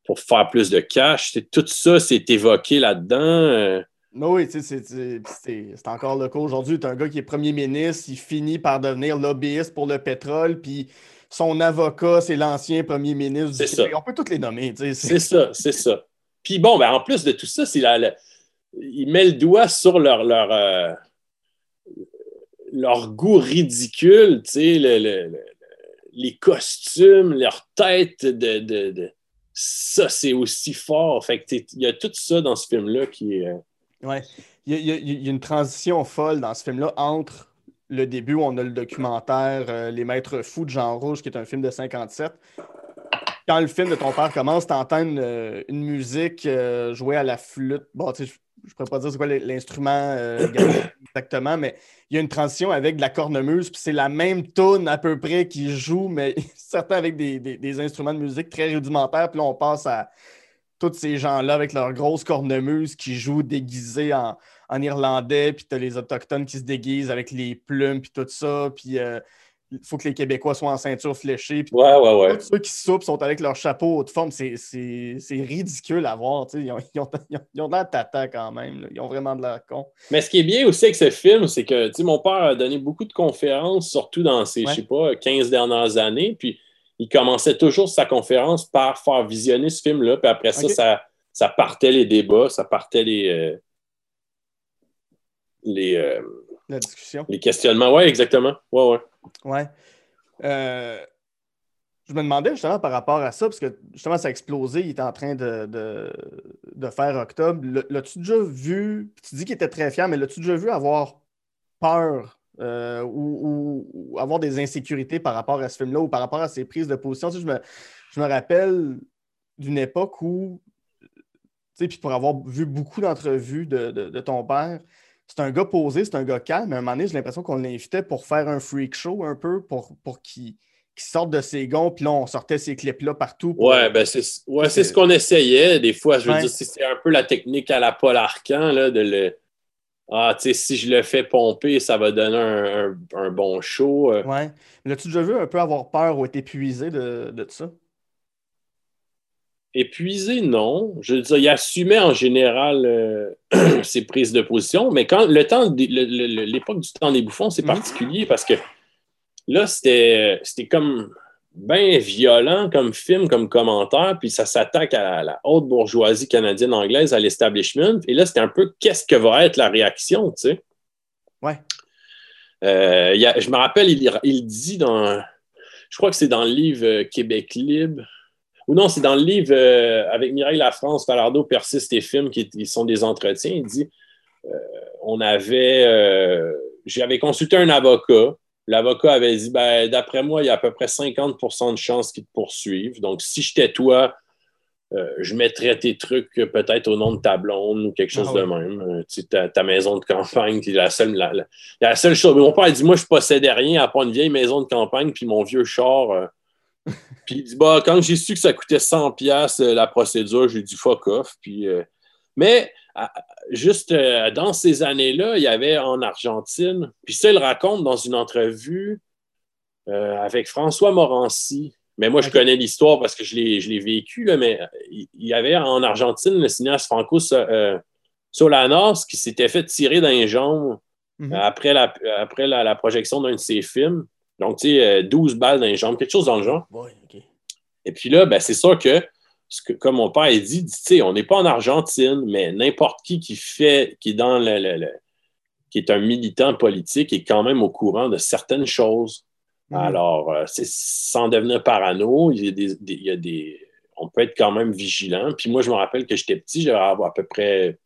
pour faire plus de cash. Tout ça, c'est évoqué là-dedans. euh. Oui, tu sais, c'est- encore le cas aujourd'hui. Tu as un gars qui est premier ministre, il finit par devenir lobbyiste pour le pétrole, puis son avocat, c'est l'ancien premier ministre du ça. On peut tous les nommer. C'est ça, c'est ça. Puis bon, ben, en plus de tout ça, c'est la, la- il met le doigt sur leur, leur, euh, leur goût ridicule, tu sais, le- le- le- les costumes, leur tête de. de- de- Ça, c'est aussi fort. Fait que il y a tout ça dans ce film-là qui est. euh, Ouais. Il y, a, une transition folle dans ce film-là entre le début où on a le documentaire euh, Les Maîtres Fous de Jean Rouge, qui est un film de 57. Quand le film de ton père commence, tu entends une, musique euh, jouée à la flûte. Bon, tu je ne pourrais pas dire c'est quoi l'instrument euh, exactement, mais il y a une transition avec de la cornemuse, puis c'est la même tune à peu près qui joue, mais certains avec des, des- des instruments de musique très rudimentaires. Puis là, on passe à tous ces gens-là avec leurs grosses cornemuses qui jouent déguisés en, en irlandais, puis tu as les Autochtones qui se déguisent avec les plumes, puis tout ça. Puis il faut que les Québécois soient en ceinture fléchée. Puis Ouais, ouais, ouais. tous ceux qui soupent sont avec leur chapeau haute forme. C'est ridicule à voir. Ils ont, ils, ont, ils ont- ils ont de l'air tata quand même. là. Ils ont vraiment de l'air con. Mais ce qui est bien aussi avec ce film, c'est que mon père a donné beaucoup de conférences, surtout dans ces, Ouais. je sais pas, 15 dernières années. Puis il commençait toujours sa conférence par faire visionner ce film-là. Puis après ça, ça, ça partait les débats, ça partait les, euh, les, euh, La discussion. les questionnements. Ouais, exactement. Ouais, ouais. Ouais. Euh, je me demandais justement par rapport à ça, parce que justement, ça a explosé, il était en train de, de, faire octobre. L'as-tu déjà vu, tu dis qu'il était très fier, mais l'as-tu déjà vu avoir peur euh, ou, avoir des insécurités par rapport à ce film-là ou par rapport à ses prises de position? Je, me, je me rappelle d'une époque où, tu sais, puis pour avoir vu beaucoup d'entrevues de, de- de ton père, c'est un gars posé, c'est un gars calme, mais à un moment donné, j'ai l'impression qu'on l'invitait pour faire un freak show un peu, pour, pour qu'il sorte de ses gonds, puis là, on sortait ces clips-là partout. pour- Ouais, ben c'est ouais, ce qu'on essayait. Des fois, je veux Ouais. dire, c'est un peu la technique à la Paul Arcan, là, de le. Ah, tu sais, si je le fais pomper, ça va donner un, un- un bon show. Euh, Ouais. Mais L'as-tu déjà vu un peu avoir peur ou être épuisé de, de ça? Épuisé, non. Je veux dire, il assumait en général euh, ses prises de position, mais quand le temps, l'époque du temps des bouffons, c'est mhm. particulier parce que là, c'était comme bien violent comme film, comme commentaire, puis ça s'attaque à la, haute bourgeoisie canadienne-anglaise, à l'establishment. Et là, c'était un peu qu'est-ce que va être la réaction, tu sais? Ouais. Euh, je me rappelle, il, dit dans. Je crois que c'est dans le livre euh, Québec libre. Ou non, c'est dans le livre euh, avec Mireille Lafrance, Falardeau persiste et films, qui, sont des entretiens. Il dit on avait. J'avais consulté un avocat L'avocat avait dit ben, d'après moi, il y a à peu près 50% de chances qu'ils te poursuivent. Donc, si j'étais toi, euh, je mettrais tes trucs peut-être au nom de ta blonde ou quelque chose ah de même. Euh, tu sais, ta, maison de campagne, qui est la seule, la, seule chose. mon père dit Moi, je possédais rien à part une vieille maison de campagne puis mon vieux char. Euh. puis il dit bah, Quand j'ai su que ça coûtait 100$ la procédure, j'ai dit fuck off. Puis, mais juste euh, dans ces années-là, il y avait en Argentine, puis ça, il raconte dans une entrevue euh, avec François Morancy. Mais moi, je connais l'histoire parce que je l'ai vécu, mais il y avait en Argentine le cinéaste Franco euh, Solanas qui s'était fait tirer les jambes mhm. après, la, après la, projection d'un de ses films. Donc, tu sais, 12 balles dans les jambes, quelque chose dans le genre. Et puis là, ben, c'est sûr que que, comme mon père a dit, dit on n'est pas en Argentine, mais n'importe qui qui fait, qui est dans le, qui est un militant politique est quand même au courant de certaines choses. Mhm. Alors, euh, sans devenir parano, il y, a des, il y a des, on peut être quand même vigilant. Puis moi, je me rappelle que j'étais petit, j'avais à peu près,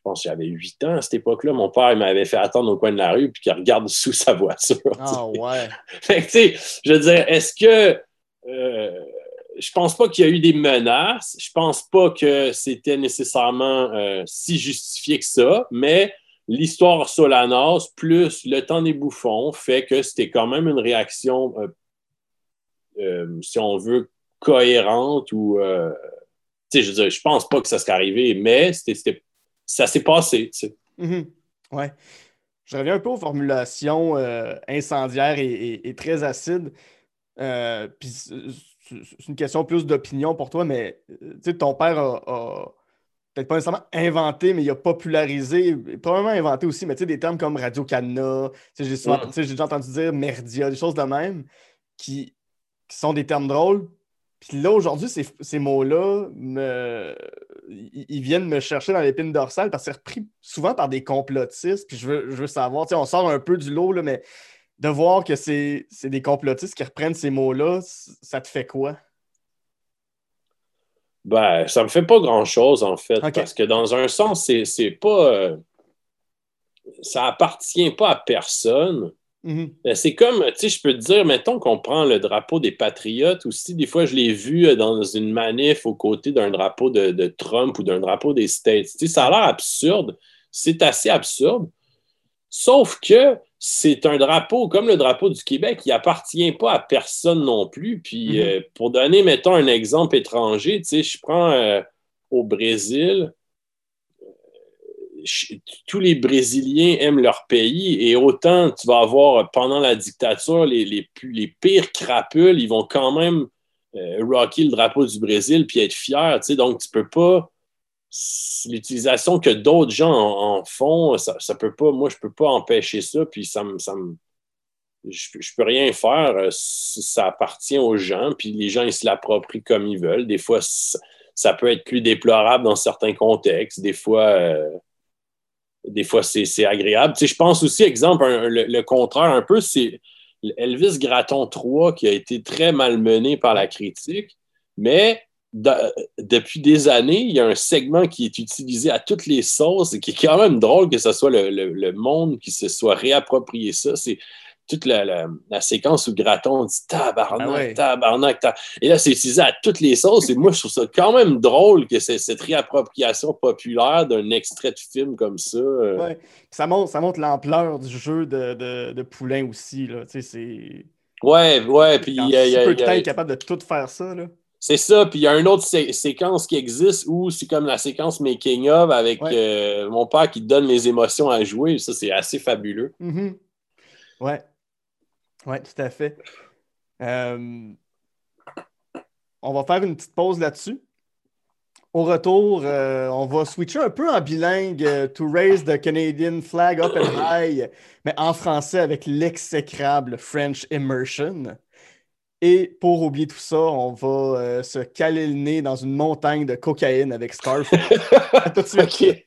je pense que j'avais 8 ans à cette époque-là. Mon père m'avait fait attendre au coin de la rue puis qu'il regarde sous sa voiture. Ah ouais. fait que, tu sais, je veux dire, est-ce que euh, je pense pas qu'il y a eu des menaces. Je pense pas que c'était nécessairement euh, si justifié que ça, mais l'histoire Solanas plus le temps des bouffons fait que c'était quand même une réaction, euh, euh, si on veut, cohérente ou. je veux dire, je pense pas que ça serait arrivé, mais c'était, ça s'est passé. Mm-hmm. Ouais. Je reviens un peu aux formulations incendiaires et, très acides. Puis c'est une question plus d'opinion pour toi, mais euh, ton père a, peut-être pas nécessairement inventé, mais il a popularisé, probablement inventé aussi, mais des termes comme Radio-Canada, j'ai déjà entendu dire Merdia, des choses de même, qui, sont des termes drôles. Puis là, aujourd'hui, ces, mots-là, ils viennent me chercher dans l'épine dorsale parce que c'est repris souvent par des complotistes. Puis je veux, je veux savoir, on sort un peu du lot, là, mais de voir que c'est des complotistes qui reprennent ces mots-là, ça te fait quoi? Ben, ça me fait pas grand-chose, en fait, parce que dans un sens, c'est pas. Euh, ça appartient pas à personne. Mm-hmm. Ben, c'est comme, tu sais, je peux te dire, mettons qu'on prend le drapeau des Patriotes aussi. Des fois, je l'ai vu euh, dans une manif aux côtés d'un drapeau de, Trump ou d'un drapeau des States. Tu sais, ça a l'air absurde. C'est assez absurde. Sauf que c'est un drapeau comme le drapeau du Québec, qui appartient pas à personne non plus. Puis mhm. euh, pour donner, mettons, un exemple étranger, tu sais, je prends euh, au Brésil, tous les Brésiliens aiment leur pays et autant tu vas avoir pendant la dictature les, pires crapules, ils vont quand même rocker le drapeau du Brésil puis être fiers. Donc tu peux pas l'utilisation que d'autres gens en, font, ça, peut pas, moi, je peux pas empêcher ça, puis ça me, je, peux rien faire, euh, ça appartient aux gens, puis les gens, ils se l'approprient comme ils veulent. Des fois, ça, peut être plus déplorable dans certains contextes, des fois, euh, des fois, c'est agréable. Je pense aussi, exemple, le, contraire un peu, c'est Elvis Gratton 3 qui a été très malmené par la critique, mais depuis des années, il y a un segment qui est utilisé à toutes les sauces et qui est quand même drôle que ce soit le, monde qui se soit réapproprié ça. C'est toute la, séquence où Graton dit tabarnak, ah tabarnak, Et là, c'est utilisé à toutes les sauces. Et moi, je trouve ça quand même drôle que c'est cette réappropriation populaire d'un extrait de film comme ça. Ouais. Ça montre, ça montre l'ampleur du jeu de, de, Poulain aussi. Là. Tu sais, c'est... Ouais, ouais. Puis il y a, peu de temps capable de tout faire ça. Là. C'est ça, puis il y a une autre séquence qui existe où c'est comme la séquence making of avec euh, mon père qui donne les émotions à jouer. Ça, c'est assez fabuleux. Mm-hmm. Ouais. Ouais, tout à fait. Euh, on va faire une petite pause là-dessus. Au retour, euh, on va switcher un peu en bilingue euh, to raise the Canadian flag up and high, mais en français avec l'exécrable French immersion. Et pour oublier tout ça, on va euh, se caler le nez dans une montagne de cocaïne avec Scarf. À tout de suite.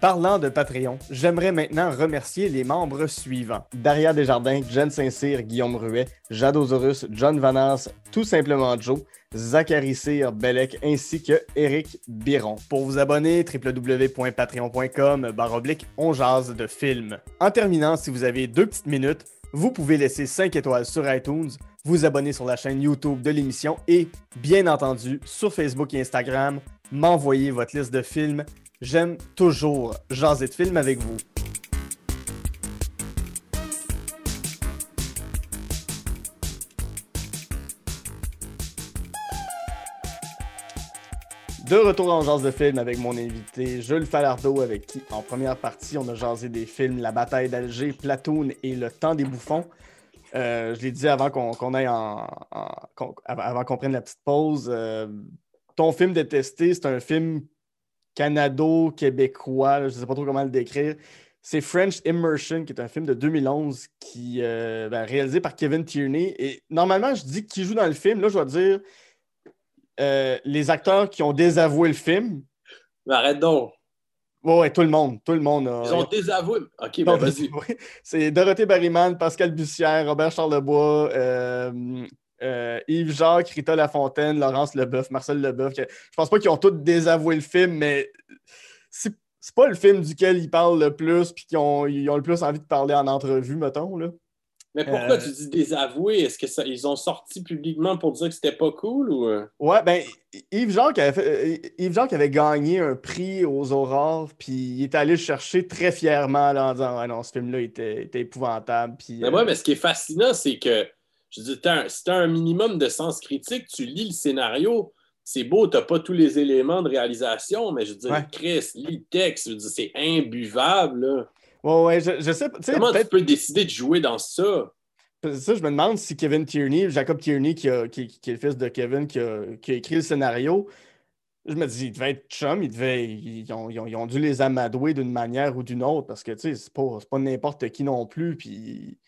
Parlant de Patreon, j'aimerais maintenant remercier les membres suivants. Daria Desjardins, Jen Saint-Cyr, Guillaume Ruet, Jadosaurus, John Vanas, Tout simplement Joe, Zachary Cyr, Bellec, ainsi que Eric Biron. Pour vous abonner, www.patreon.com baroblique on jase de film. En terminant, si vous avez deux petites minutes, vous pouvez laisser 5 étoiles sur iTunes, vous abonner sur la chaîne YouTube de l'émission et, bien entendu, sur Facebook et Instagram, m'envoyer votre liste de films J'aime toujours jaser de films avec vous. De retour en jase de film avec mon invité Jules Falardeau, avec qui, en première partie, on a jasé des films La bataille d'Alger, Platoon et Le temps des bouffons. Euh, je l'ai dit avant qu'on aille en, avant qu'on prenne la petite pause. Euh, ton film détesté, c'est un film canado-québécois, je ne sais pas trop comment le décrire. C'est French Immersion, qui est un film de 2011 qui euh, ben, réalisé par Kevin Tierney. Et normalement, je dis qui joue dans le film. Là, je dois dire euh, les acteurs qui ont désavoué le film. Mais arrête donc. ouais, tout le monde. Tout le monde Ils ont désavoué. OK, ben vas-y. C'est Dorothée Barryman, Pascal Bussière, Robert Charlebois, euh, euh, Yves Jacques, Rita Lafontaine, Laurence Leboeuf, Marcel Leboeuf. Je pense pas qu'ils ont tous désavoué le film, mais c'est pas le film duquel ils parlent le plus puis qu'ils ont, ils ont le plus envie de parler en entrevue, mettons. Là. Mais pourquoi euh, tu dis désavoué? Est-ce qu'ils ont sorti publiquement pour dire que c'était pas cool ou. Euh? Ouais, ben Yves Jacques, avait Yves Jacques avait gagné un prix aux Aurores, puis il est allé le chercher très fièrement en disant ah non, ce film-là était, était, épouvantable. Puis, mais ouais, mais ce qui est fascinant, c'est que je dis, si tu as un minimum de sens critique, tu lis le scénario, c'est beau, tu n'as pas tous les éléments de réalisation, mais je dis, Chris, lis le texte, je dis, c'est imbuvable. Là. Ouais, ouais, je, sais. Comment tu peux décider de jouer dans ça? Ça, je me demande si Kevin Tierney, Jacob Tierney, qui, qui, est le fils de Kevin, qui a, écrit le scénario, je me dis, il devait être chum, il devait, ils, ont, ils, ont, dû les amadouer d'une manière ou d'une autre parce que, tu sais, c'est pas, pas n'importe qui non plus. Puis,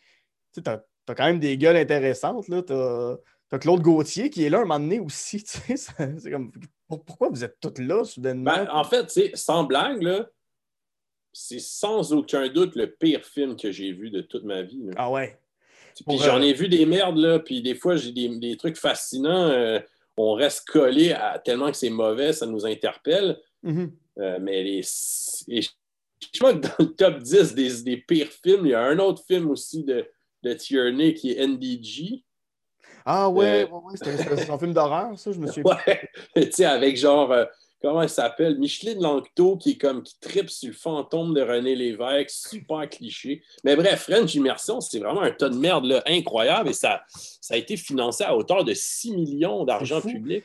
tu sais, t'as quand même des gueules intéressantes. Là. T'as, as Claude Gauthier qui est là un moment donné aussi. C'est comme, pourquoi vous êtes tous là soudainement? Ben, en fait, sans blague, là, c'est sans aucun doute le pire film que j'ai vu de toute ma vie. Ah ouais? Puis j'en ai vu des merdes, là, puis des fois, j'ai des, trucs fascinants. Euh, on reste collé à tellement que c'est mauvais, ça nous interpelle. Mm-hmm. Euh, mais les, je crois que dans le top 10 des, des, pires films, il y a un autre film aussi de, de Tierney qui est NDG. Ah ouais, euh, ouais, un, film d'horreur, ça, je me suis. Ouais, tu sais, avec genre, euh, comment elle s'appelle? Micheline Langto qui est comme qui tripe sur le fantôme de René Lévesque, super cliché. Mais bref, French Immersion, c'est vraiment un tas de merde là, incroyable et ça, ça a été financé à hauteur de 6 millions d'argent public.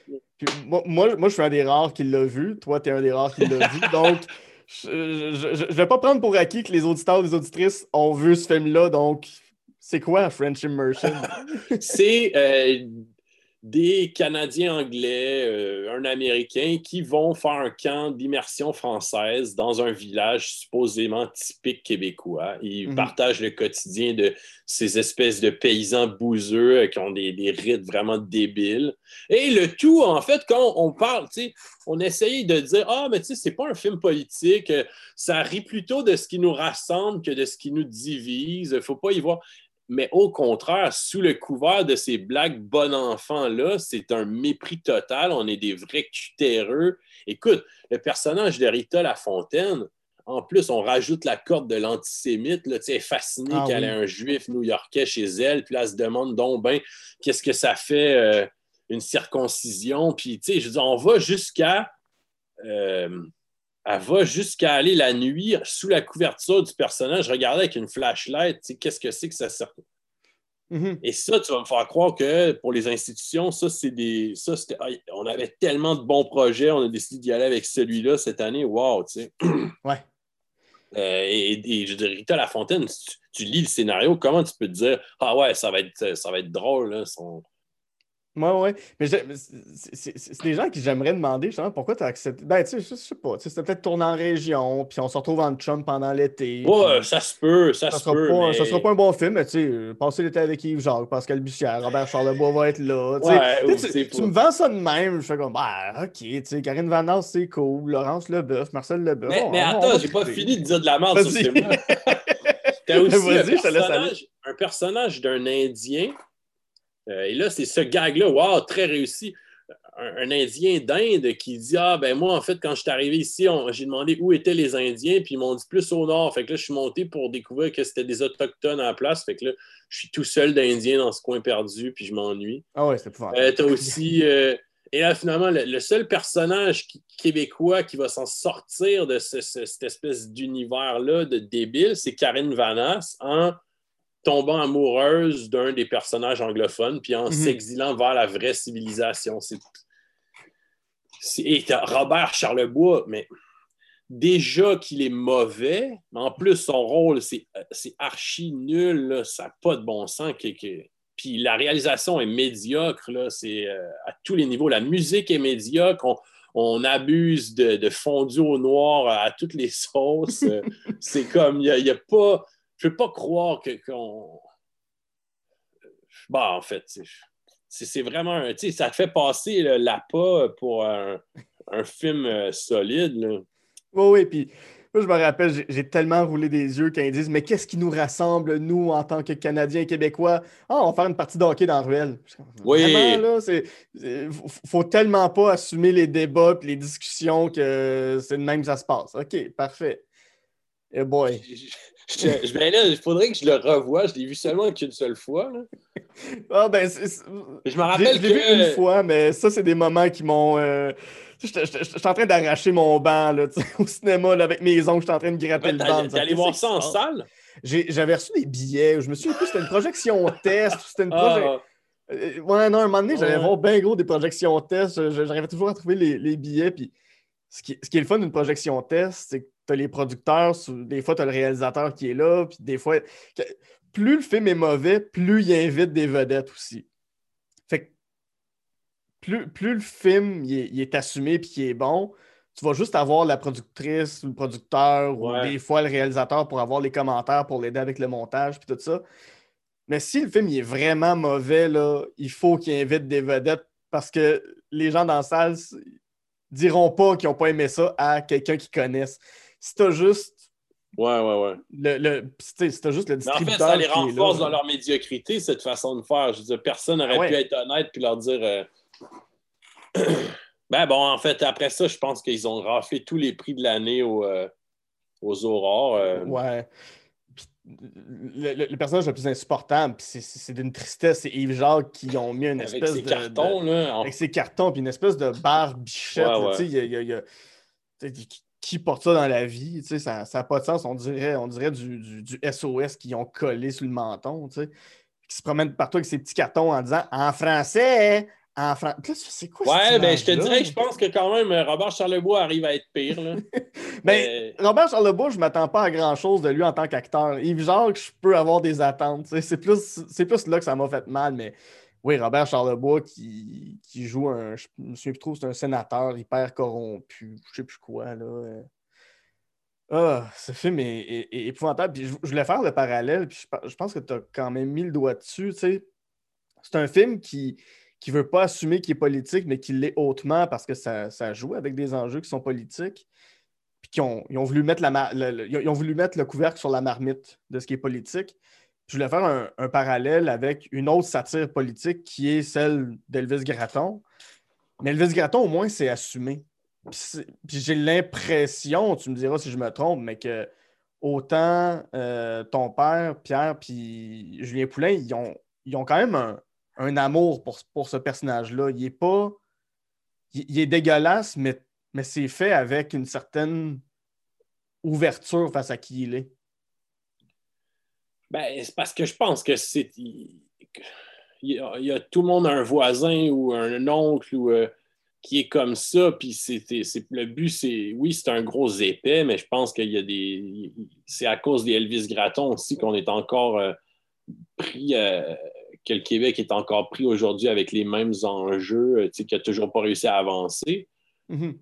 moi, moi, je suis un des rares qui l'a vu. Toi, tu es un des rares qui l'a vu. Donc, je ne vais pas prendre pour acquis que les auditeurs et les auditrices ont vu ce film-là. Donc, c'est quoi French Immersion? c'est euh, des Canadiens anglais, euh, un Américain qui vont faire un camp d'immersion française dans un village supposément typique québécois. Ils mhm. partagent le quotidien de ces espèces de paysans bouseux euh, qui ont des, des, rites vraiment débiles. Et le tout, en fait, quand on parle, on essaye de dire Ah, mais tu sais, c'est pas un film politique, ça rit plutôt de ce qui nous rassemble que de ce qui nous divise. Il faut pas y voir mais au contraire, sous le couvert de ces blagues bon enfants-là, c'est un mépris total. On est des vrais cutéreux. Écoute, le personnage de Rita Lafontaine, en plus, on rajoute la corde de l'antisémite. Elle est fascinée ah qu'elle ait un juif new-yorkais chez elle. Puis là, elle se demande donc, ben, qu'est-ce que ça fait euh, une circoncision? Puis, tu sais, je dis, on va jusqu'à euh, elle va jusqu'à aller la nuit sous la couverture du personnage, regarder avec une flashlight, qu'est-ce que c'est que ça sert. Mhm. Et ça, tu vas me faire croire que pour les institutions, ça, c'est des. Ça, c'était. ah, on avait tellement de bons projets, on a décidé d'y aller avec celui-là cette année. Wow, tu sais. Ouais. Euh, et, et je dirais, Rita Lafontaine, si tu, tu lis le scénario, comment tu peux te dire Ah ouais, ça va être, ça va être drôle, là, son- Ouais, ouais. Mais c'est- des gens qui j'aimerais demander justement pourquoi tu as accepté? Ben, tu sais, je je sais pas. tu sais, C'était peut-être tourné en région, puis on se retrouve en chum pendant l'été. Ouais, ça se peut, ça, ça se peut. pas, mais- ça sera pas un bon film, mais tu sais, euh, passer l'été avec Yves Jacques, Pascal Bussière, Robert Charlebois va être là. tu sais. Ouais, Tu ou sais, c'est tu, me vends ça de même, je fais comme, bah, ok, tu sais, Karine Vanasse, c'est cool, Laurence Leboeuf, Marcel Leboeuf. Mais, on- mais attends, j'ai pas fini de dire de la merde sur ce film-là. T'as aussi personnage, un personnage d'un Indien. Euh, et là, c'est ce gag-là, wow, très réussi. Un, un Indien d'Inde qui dit Ah, ben moi, en fait, quand je suis arrivé ici, j'ai demandé où étaient les Indiens, puis ils m'ont dit plus au nord. Fait que là, je suis monté pour découvrir que c'était des Autochtones à la place. Fait que là, je suis tout seul d'Indien dans ce coin perdu, puis je m'ennuie. Ah ouais, c'est pas Euh, T'as aussi. euh, et là, finalement, le, le seul personnage qui- québécois qui va s'en sortir de ce- ce- cette espèce d'univers-là de débile, c'est Karine Vanasse en tombant amoureuse d'un des personnages anglophones, puis en Mhm. s'exilant vers la vraie civilisation. C'est. Robert Charlebois, mais déjà qu'il est mauvais, mais en plus, son rôle, c'est archi nul, là, ça n'a pas de bon sens. que- que- Puis la réalisation est médiocre, là, c'est euh, à tous les niveaux. La musique est médiocre, on, on abuse de, de fondu au noir à toutes les sauces. C'est comme, il n'y a, pas. Je ne peux pas croire que- qu'on. Bah, en fait, c'est- vraiment. un- Tu sais, ça fait passer l'appât pour un, un film euh, solide. là. Oui, oui, puis moi, je me rappelle, j'ai- tellement roulé des yeux quand ils disent Mais qu'est-ce qui nous rassemble, nous, en tant que Canadiens et Québécois? Ah, on va faire une partie de hockey dans la ruelle. Oui. Vraiment, là, c'est. Faut, tellement pas assumer les débats et les discussions que c'est de même que ça se passe. OK, parfait. Eh boy. Je, je- ben là, il faudrait que je le revoie. Je l'ai vu seulement qu'une seule fois. là. Ah, ben, Je me Je rappelle l'ai vu une que. fois, mais ça, c'est des moments qui m'ont. euh, j'étais- j'étais en train d'arracher mon banc là, au cinéma là, avec mes ongles, j'étais en train de gratter le banc. t'es allé voir ça en salle? J'avais reçu des billets. Je me souviens plus, c'était une projection test. C'était une projection. Ah, ouais, non, un moment donné, j'allais Ouais. voir bien gros des projections test. Je- je- J'arrivais toujours à trouver les, les billets. Puis ce qui, ce qui est le fun d'une projection test, c'est que tu as les producteurs, des fois, tu as le réalisateur qui est là. Puis des fois, plus le film est mauvais, plus il invite des vedettes aussi. Fait que plus, plus le film il est, il est assumé puis qu'il est bon, tu vas juste avoir la productrice ou le producteur ou des fois le réalisateur pour avoir les commentaires pour l'aider avec le montage puis tout ça. Mais si le film il est vraiment mauvais, là, il faut qu'il invite des vedettes parce que les gens dans la salle diront pas qu'ils n'ont pas aimé ça à quelqu'un qu'ils connaissent. Si t'as juste Ouais, ouais, ouais. le, le- si t'as juste le Mais en fait, distributeur ça les renforce là, dans leur médiocrité, cette façon de faire. Je veux dire, personne n'aurait ouais. pu être honnête puis leur dire. euh, ben bon, en fait, après ça, je pense qu'ils ont raflé tous les prix de l'année au, euh, aux Aurores. euh. Ouais. Le, le- le personnage le plus insupportable, puis c'est- d'une tristesse, c'est Yves Jacques qui ont mis une avec espèce ses de, cartons, de- là. avec ses cartons, puis une espèce de barre bichette. Ouais, y a- y a- y qui- qui porte ça dans la vie? Ça n'a pas de sens. On dirait, on dirait du, du- du SOS qu'ils ont collé sur le menton. Qui se promène partout avec ses petits cartons en disant en français, en français. C'est quoi Ouais, ben je te dirais que je pense que quand même, euh, Robert Charlebois arrive à être pire. Là. Ben, Mais- Robert Charlebois, je ne m'attends pas à grand-chose de lui en tant qu'acteur. Yves Jacques, je peux avoir des attentes. C'est plus, plus là que ça m'a fait mal, mais oui, Robert Charlebois qui, qui joue un. Je me souviens plus trop, c'est un sénateur hyper corrompu, je sais plus quoi, là. euh. Ah, ce film est, est- est épouvantable. Puis je, je voulais faire le parallèle, puis je, je pense que tu as quand même mis le doigt dessus. tu sais. C'est un film qui qui veut pas assumer qu'il est politique, mais qui l'est hautement parce que ça, ça joue avec des enjeux qui sont politiques puis qui ont, ils ont voulu mettre le, ont voulu mettre le couvercle sur la marmite de ce qui est politique. Je voulais faire un, parallèle avec une autre satire politique qui est celle d'Elvis Gratton. Mais Elvis Gratton, au moins, c'est assumé. Puis j'ai l'impression, tu me diras si je me trompe, mais que autant euh, ton père, Pierre, puis Julien Poulain, ils ont, ils ont quand même un, un amour pour, ce personnage-là. Il est pas. Il, est dégueulasse, mais c'est fait avec une certaine ouverture face à qui il est. Ben, c'est parce que je pense que c'est. Il, y a, tout le monde un voisin ou un oncle euh, qui est comme ça. Puis c'est, le but, c'est. Oui, c'est un gros épais, mais je pense qu'il y a des. C'est à cause des Elvis Gratton aussi qu'on est encore euh, pris. Euh, que le Québec est encore pris aujourd'hui avec les mêmes enjeux, qui n'a toujours pas réussi à avancer. Mhm.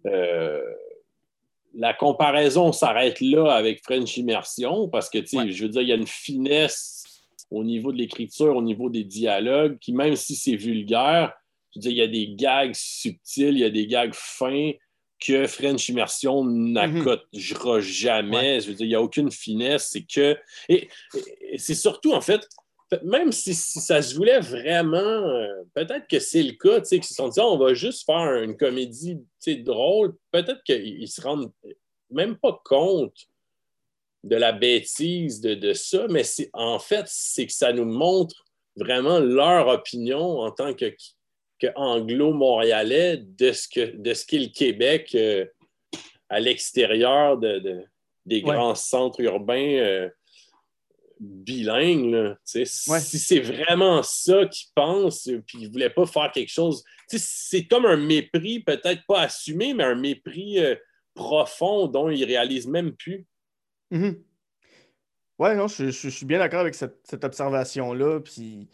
la comparaison s'arrête là avec French Immersion parce que, je veux dire, il y a une finesse au niveau de l'écriture, au niveau des dialogues, qui, même si c'est vulgaire, je veux dire, il y a des gags subtils, il y a des gags fins que French Immersion n'accotera jamais. Je veux dire, il n'y a aucune finesse. C'est que. Et, c'est surtout, en fait, même si, ça se voulait vraiment, euh, peut-être que c'est le cas, tu sais, qu'ils se sont dit, on va juste faire une comédie drôle, peut-être qu'ils ne se rendent même pas compte de la bêtise de, ça, mais en fait, c'est que ça nous montre vraiment leur opinion en tant que, anglo-montréalais de ce que de ce qu'est le Québec euh, à l'extérieur de, des grands centres urbains euh, bilingues. Si c'est vraiment ça qu'ils pensent, puis ils ne voulaient pas faire quelque chose, c'est comme un mépris, peut-être pas assumé, mais un mépris euh, profond dont ils ne réalisent même plus. Mm-hmm. Ouais, non, je, suis bien d'accord avec cette, observation-là. Puis,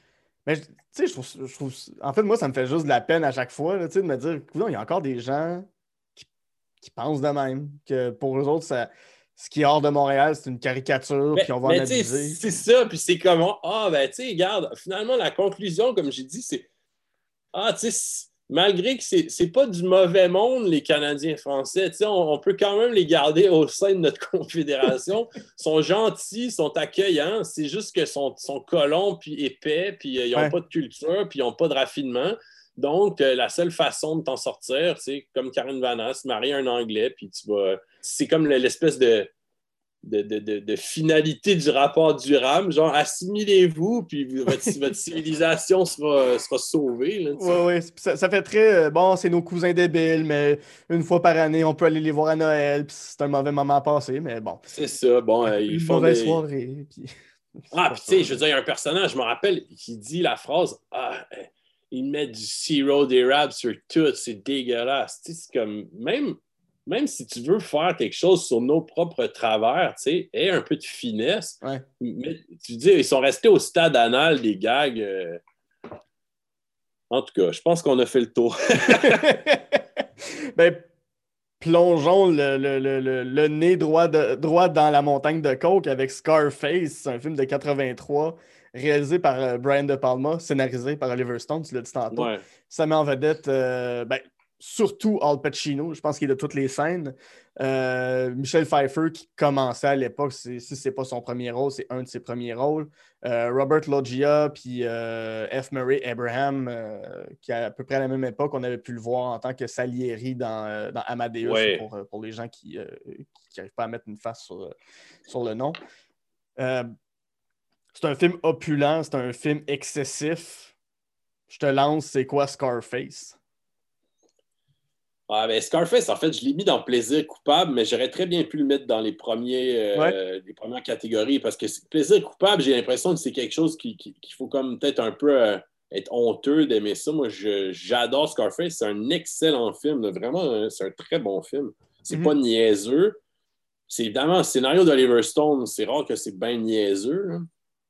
mais tu sais, je trouve, En fait, moi, ça me fait juste de la peine à chaque fois là, de me dire, il y a encore des gens qui, pensent de même, que pour eux autres, ça, ce qui est hors de Montréal, c'est une caricature, puis on va en abuser. C'est ça, puis c'est comme, ah, ben, tu sais, regarde, finalement, la conclusion, comme j'ai dit, c'est, ah, tu sais, malgré que c'est n'est pas du mauvais monde, les Canadiens français, on, on, peut quand même les garder au sein de notre confédération. Ils sont gentils, sont accueillants. C'est juste que sont, sont colons, puis épais, puis euh, ils n'ont pas de culture, puis ils n'ont pas de raffinement. Donc, euh, la seule façon de t'en sortir, c'est comme Karen Vanas, marier un Anglais, puis tu vas. C'est comme l'espèce de de, finalité du rapport du RAM, genre assimilez-vous, puis votre, civilisation sera, sera sauvée. Oui, oui, ça, fait très euh, bon, c'est nos cousins débiles, mais une fois par année, on peut aller les voir à Noël, puis c'est un mauvais moment passé, mais bon. C'est ça, bon, euh, ils une font. Mauvaise soirée. Ah, puis tu sais, je veux dire, il y a un personnage, je me rappelle, qui dit la phrase Ah, euh, il met du sirop d'érable sur tout, c'est dégueulasse. Tu sais, c'est comme, même même si tu veux faire quelque chose sur nos propres travers, tu sais, aie un peu de finesse. Mais tu dis, ils sont restés au stade anal des gags. Euh. En tout cas, je pense qu'on a fait le tour. ben, plongeons le, nez droit, droit dans la montagne de Coke avec Scarface, un film de 83 réalisé par euh, Brian De Palma, scénarisé par Oliver Stone, tu l'as dit tantôt. Ça met en vedette euh, ben, surtout Al Pacino, je pense qu'il est de toutes les scènes. Euh, Michel Pfeiffer qui commençait à l'époque, si ce n'est pas son premier rôle, c'est un de ses premiers rôles. Euh, Robert Loggia, puis euh, F. Murray Abraham, qui à peu près à la même époque, on avait pu le voir en tant que Salieri dans, dans Amadeus, pour, les gens qui n'arrivent pas à mettre une face sur, sur le nom. c'est un film opulent, c'est un film excessif. Je te lance, c'est quoi Scarface? Ah, ben Scarface, en fait, je l'ai mis dans plaisir coupable, mais j'aurais très bien pu le mettre dans les, premiers, euh, les premières catégories parce que plaisir coupable, j'ai l'impression que c'est quelque chose qu'il faut comme peut-être un peu euh, être honteux d'aimer ça. Moi, j'adore Scarface. C'est un excellent film. Vraiment, hein, c'est un très bon film. C'est mhm. pas niaiseux. C'est évidemment un scénario d'Oliver Stone. C'est rare que c'est bien niaiseux.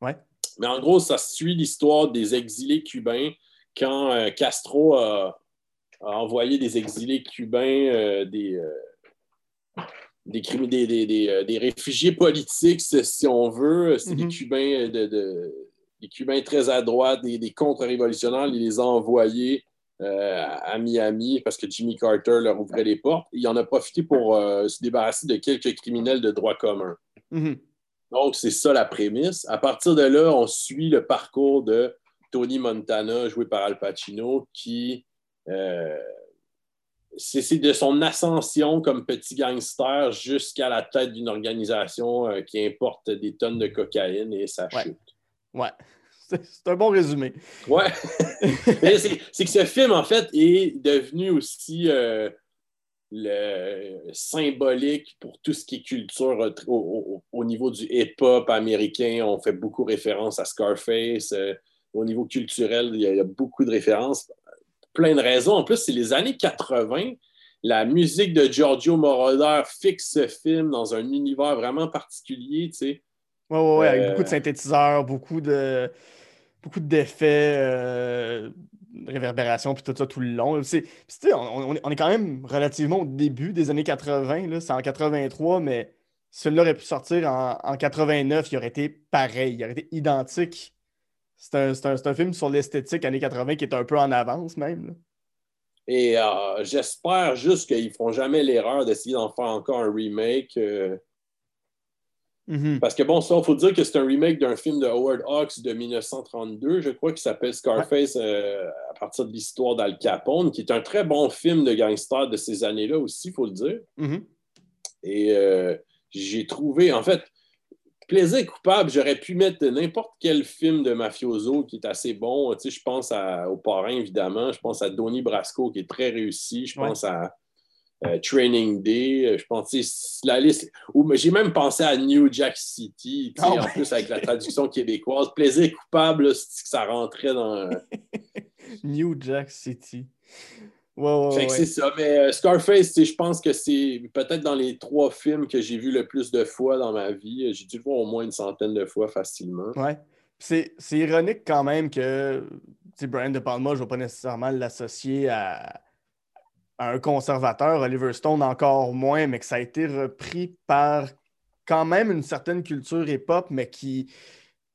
Ouais. Mais en gros, ça suit l'histoire des exilés cubains quand euh, Castro a a envoyé des exilés cubains, euh, des, euh, des, des, euh, des, réfugiés politiques, si on veut. C'est des, mhm. Cubains de, des Cubains très à droite, des, contre-révolutionnaires. Il les a envoyés à Miami parce que Jimmy Carter leur ouvrait les portes. Il en a profité pour se débarrasser de quelques criminels de droit commun. Mhm. Donc, c'est ça la prémisse. À partir de là, on suit le parcours de Tony Montana, joué par Al Pacino, qui euh, c'est de son ascension comme petit gangster jusqu'à la tête d'une organisation euh, qui importe des tonnes de cocaïne et ça chute. Ouais. C'est un bon résumé. Ouais. c'est que ce film, en fait, est devenu aussi. Euh, le symbolique pour tout ce qui est culture au, niveau du hip-hop américain. On fait beaucoup référence à Scarface. Euh, au niveau culturel, il y, a, beaucoup de références. Plein de raisons. En plus, c'est les années 80. La musique de Giorgio Moroder fixe ce film dans un univers vraiment particulier, tu sais. Oui, oui, oui, avec beaucoup de euh, synthétiseurs, beaucoup de beaucoup d'effets, euh, réverbération, puis tout ça tout le long. C'est, on, on, est quand même relativement au début des années 80, c'est en 83, mais celui-là aurait pu sortir en, 89, il aurait été pareil, il aurait été identique. C'est un, film sur l'esthétique années 80 qui est un peu en avance même. Et euh, j'espère juste qu'ils ne feront jamais l'erreur d'essayer d'en faire encore un remake. Euh, Mhm. Parce que bon, ça, il faut dire que c'est un remake d'un film de Howard Hawks de 1932, je crois, qui s'appelle Scarface euh, à partir de l'histoire d'Al Capone, qui est un très bon film de gangster de ces années-là aussi, il faut le dire. Mhm. Et j'ai trouvé, en fait, plaisir coupable, j'aurais pu mettre n'importe quel film de mafioso qui est assez bon. Tu sais, je pense au parrain, évidemment. Je pense à Donnie Brasco, qui est très réussi. Je pense à euh, Training Day, je pense la liste. J'ai même pensé à New Jack City, ah en plus avec la traduction québécoise. Plaisir coupable, c'est que ça rentrait dans. New Jack City. C'est ça. Mais euh, Scarface, je pense que c'est peut-être dans les trois films que j'ai vu le plus de fois dans ma vie. J'ai dû le voir au moins une centaine de fois facilement. Ouais. C'est ironique quand même que Brian De Palma, je ne vais pas nécessairement l'associer à un conservateur, Oliver Stone encore moins, mais que ça a été repris par quand même une certaine culture hip-hop, mais qui,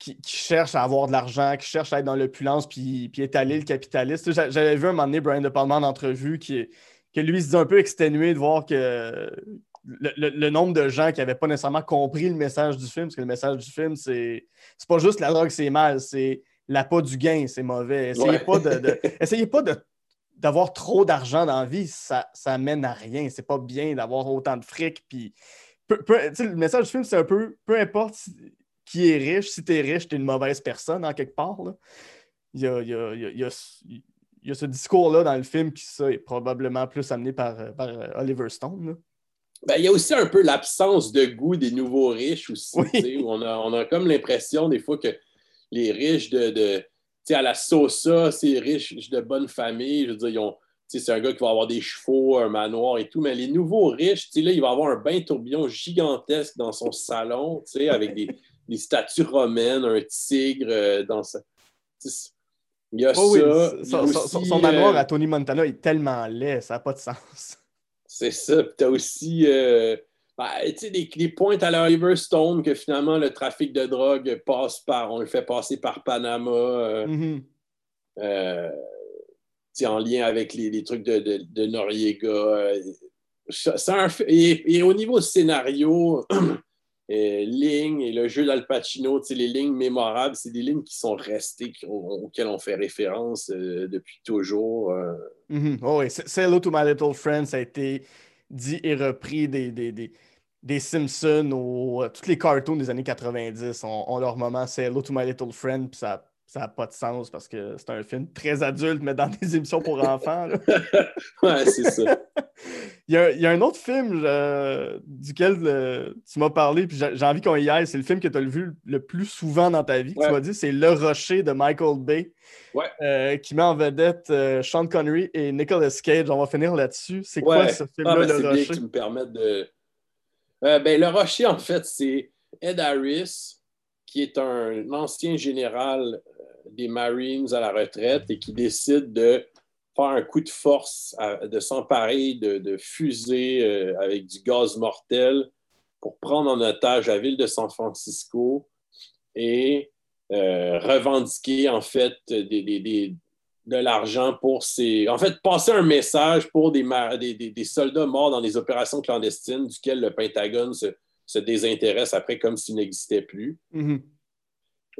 qui, cherche à avoir de l'argent, qui cherche à être dans l'opulence, puis, puis étaler le capitaliste. J'avais vu un moment donné Brian De Palma en entrevue qui, que lui se dit un peu exténué de voir que le, nombre de gens qui n'avaient pas nécessairement compris le message du film, parce que le message du film, c'est pas juste la drogue, c'est mal, c'est l'appât du gain, c'est mauvais. Essayez pas de, essayez pas de d'avoir trop d'argent dans la vie, ça, ça mène à rien. C'est pas bien d'avoir autant de fric. Puis, le message du film, c'est un peu peu importe qui est riche, si tu es riche, tu es une mauvaise personne en quelque part. Il, y a, il, y a, ce discours-là dans le film qui ça, est probablement plus amené par, euh, Oliver Stone. Ben, il y a aussi un peu l'absence de goût des nouveaux riches aussi. on, a, on a comme l'impression des fois que les riches de à la Sosa, c'est riche de bonne famille. Je veux dire, c'est un gars qui va avoir des chevaux, un manoir et tout, mais les nouveaux riches, là, il va avoir un bain tourbillon gigantesque dans son salon, avec des, des, statues romaines, un tigre euh, dans sa. Il y a ça. son, manoir euh, à Tony Montana est tellement laid, ça n'a pas de sens. C'est ça. tu as aussi. Euh, ben, des, des, pointes à la Stone que finalement le trafic de drogue passe par, on le fait passer par Panama. Euh, mm-hmm. euh, en lien avec les, trucs de, de, Noriega. Euh, et, au niveau scénario, lignes et le jeu d'Al Pacino, les lignes mémorables, c'est des lignes qui sont restées, auxquelles on fait référence depuis toujours. Mm-hmm. Oh, oui, Hello to My Little Friend, ça a été dit et repris des, des, des, Simpsons ou euh, tous les cartoons des années 90 ont, leur moment. C'est Hello to My Little Friend, puis ça n'a pas de sens parce que c'est un film très adulte, mais dans des émissions pour enfants. ouais, c'est ça. il, y a, un autre film euh, duquel euh, tu m'as parlé, puis j'ai envie qu'on y aille. C'est le film que tu as vu le plus souvent dans ta vie. Tu m'as dit, c'est Le Rocher de Michael Bay. Ouais. qui met en vedette Sean Connery et Nicolas Cage. On va finir là-dessus. C'est quoi ce film-là, ah, Le Rocher? Bien que tu me permettes de euh, ben, le rocher, en fait, c'est Ed Harris, qui est un ancien général euh, des Marines à la retraite et qui décide de faire un coup de force, de s'emparer de, fusées euh, avec du gaz mortel pour prendre en otage la ville de San Francisco et revendiquer en fait de l'argent pour ces... En fait, passer un message pour des, des, soldats morts dans des opérations clandestines duquel le Pentagone se, désintéresse après comme s'il n'existait plus. Mm-hmm.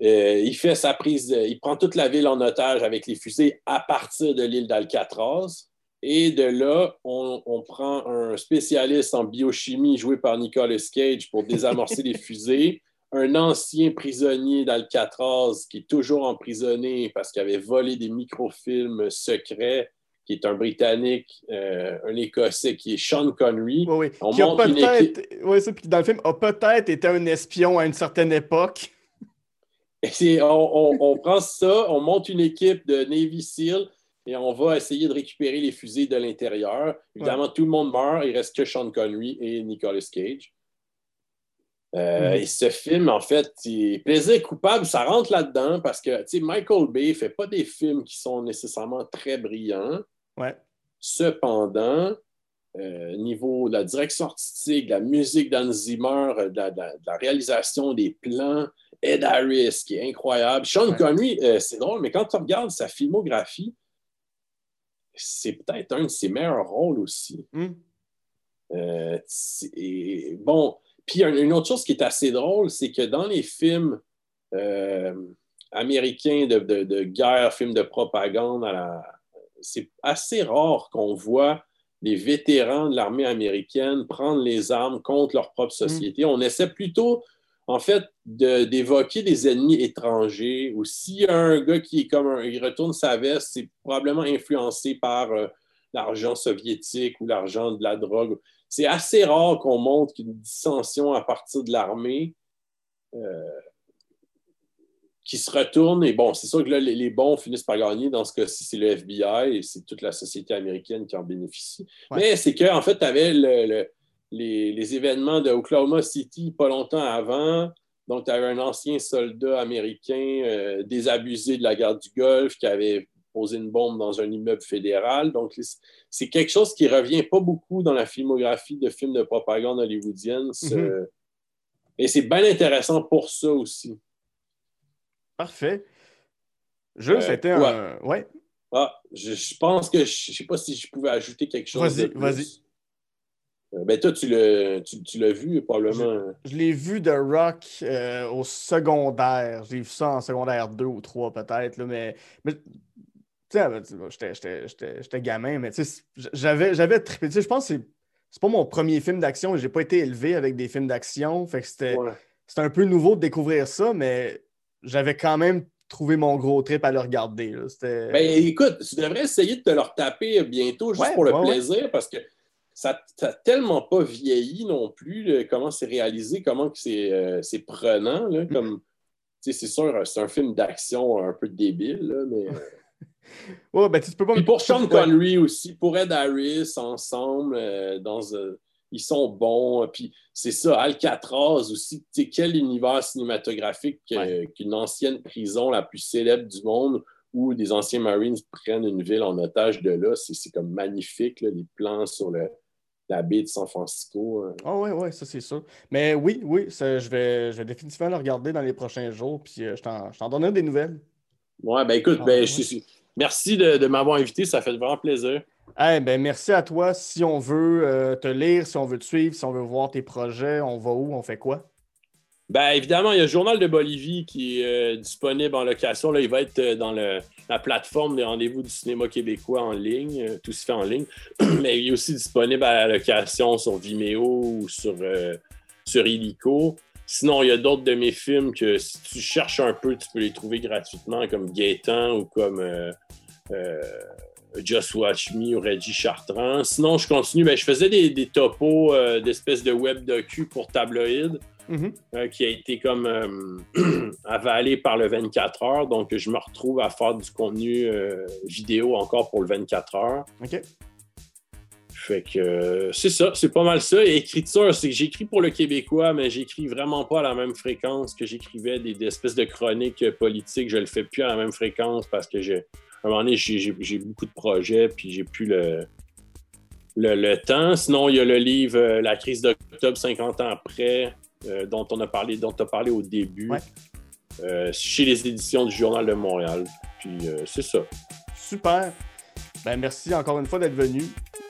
Euh, il fait sa prise, il prend toute la ville en otage avec les fusées à partir de l'île d'Alcatraz. Et de là, on, prend un spécialiste en biochimie joué par Nicolas Cage pour désamorcer les fusées, un ancien prisonnier d'Alcatraz qui est toujours emprisonné parce qu'il avait volé des microfilms secrets qui est un Britannique, euh, un Écossais, qui est Sean Connery. Oui, oui. On Qui a montre peut-être. Oui, ça, puis dans le film, a peut-être été un espion à une certaine époque. Et on, on- on prend ça, on monte une équipe de Navy SEAL et on va essayer de récupérer les fusées de l'intérieur. Évidemment, tout le monde meurt, il reste que Sean Connery et Nicolas Cage. Euh, Mhm. Et ce film, en fait, il- plaisir coupable, ça rentre là-dedans parce que Michael Bay fait pas des films qui sont nécessairement très brillants. Ouais. Cependant, euh, niveau de la direction artistique, de la musique d'Anne Zimmer, euh, de la, de réalisation des plans, Ed Harris, qui est incroyable. Sean Ouais. Connery, euh, c'est drôle, mais quand tu regardes sa filmographie, c'est peut-être un de ses meilleurs rôles aussi. Euh, et bon, puis un- une autre chose qui est assez drôle, c'est que dans les films américains de, de- de guerre, films de propagande, c'est assez rare qu'on voit des vétérans de l'armée américaine prendre les armes contre leur propre société. On essaie plutôt, en fait, de- d'évoquer des ennemis étrangers. Ou s'il y a un gars qui est comme un, il retourne sa veste, c'est probablement influencé par euh, l'argent soviétique ou l'argent de la drogue. C'est assez rare qu'on montre qu'une dissension à partir de l'armée euh, qui se retourne. Et bon, c'est sûr que là, les, les bons finissent par gagner. Dans ce cas-ci, c'est le FBI et c'est toute la société américaine qui en bénéficie. Ouais. Mais c'est qu'en fait, tu avais le- le- les, les événements de Oklahoma City pas longtemps avant. Donc, tu avais un ancien soldat américain euh, désabusé de la guerre du Golfe qui avait posé une bombe dans un immeuble fédéral. Donc, c'est quelque chose qui revient pas beaucoup dans la filmographie de films de propagande hollywoodienne. ce- Mhm. Et c'est bien intéressant pour ça aussi. Parfait. Jules, Euh, c'était un. Ouais. Ah, je, je pense que je ne sais pas si je pouvais ajouter quelque chose. Vas-y, vas-y. Euh, ben toi, tu l'as, tu, tu l'as vu probablement. Je l'ai vu de Rock euh, au secondaire. J'ai vu ça en secondaire 2 ou 3 peut-être, là, mais, mais j'étais- j'étais j'étais- j'étais gamin, mais j'avais j'avais trippé. Je pense que c'est c'est pas mon premier film d'action. J'ai pas été élevé avec des films d'action. Fait que c'était Ouais. c'était un peu nouveau de découvrir ça, mais j'avais quand même trouvé mon gros trip à le regarder. là. Ben écoute, tu devrais essayer de te le retaper bientôt juste Ouais, pour le ouais, ouais. plaisir parce que ça n'a tellement pas vieilli non plus, là, comment c'est réalisé, comment c'est, euh, c'est prenant. Là, Mm. comme, tu sais, c'est sûr, c'est un film d'action un peu débile, là, mais. Ouais, ben, tu peux pas Puis me- pour Sean. Connery aussi, pour Ed Harris, ensemble, euh, dans, euh, ils sont bons. Puis c'est ça, Alcatraz aussi. Tu sais, quel univers cinématographique Ouais. qu'une ancienne prison la plus célèbre du monde où des anciens Marines prennent une ville en otage de là. C'est comme magnifique, là, les plans sur le- la baie de San Francisco. hein. Ah ouais, ouais, ça c'est sûr. Mais oui, oui, ça, je, vais, je vais définitivement le regarder dans les prochains jours, puis euh, je t'en je t'en donnerai des nouvelles. Ouais, ben écoute, Ah, ben, ouais. je suis- merci de, de m'avoir invité. Ça fait vraiment plaisir. Ben, merci à toi. Si on veut euh, te lire, si on veut te suivre, si on veut voir tes projets, on va où? On fait quoi? Ben, évidemment, il y a le Journal de Bolivie qui est euh, disponible en location. Là, il va être euh, dans la plateforme des rendez-vous du cinéma québécois en ligne. Euh, tout se fait en ligne. Mais il est aussi disponible à la location sur Vimeo ou sur, sur Illico. Sinon, il y a d'autres de mes films que si tu cherches un peu, tu peux les trouver gratuitement, comme Gaétan ou comme Just Watch Me ou Reggie Chartrand. Sinon, je continue. Ben, je faisais des, des topos euh, d'espèces de web docu pour tabloïd Mhm. euh, qui a été comme euh, avalé par le 24 heures. Donc, je me retrouve à faire du contenu vidéo encore pour le 24 heures. OK. Fait que c'est ça, c'est pas mal ça. Et écriture, c'est que j'écris pour le Québécois, mais j'écris vraiment pas à la même fréquence que j'écrivais des, des espèces de chroniques politiques. Je le fais plus à la même fréquence parce que j'ai, à un moment donné, j'ai, beaucoup de projets, puis j'ai plus le, le, le temps. Sinon, il y a le livre euh, La crise d'octobre 50 ans après, euh, dont on a parlé, dont tu as parlé au début, Ouais. euh, chez les éditions du Journal de Montréal. Puis c'est ça. Super. Ben, merci encore une fois d'être venu.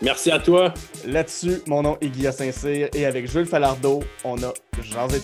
Merci à toi. Là-dessus, mon nom est Guillaume Saint-Cyr et avec Jules Falardeau, on a Jean-Zé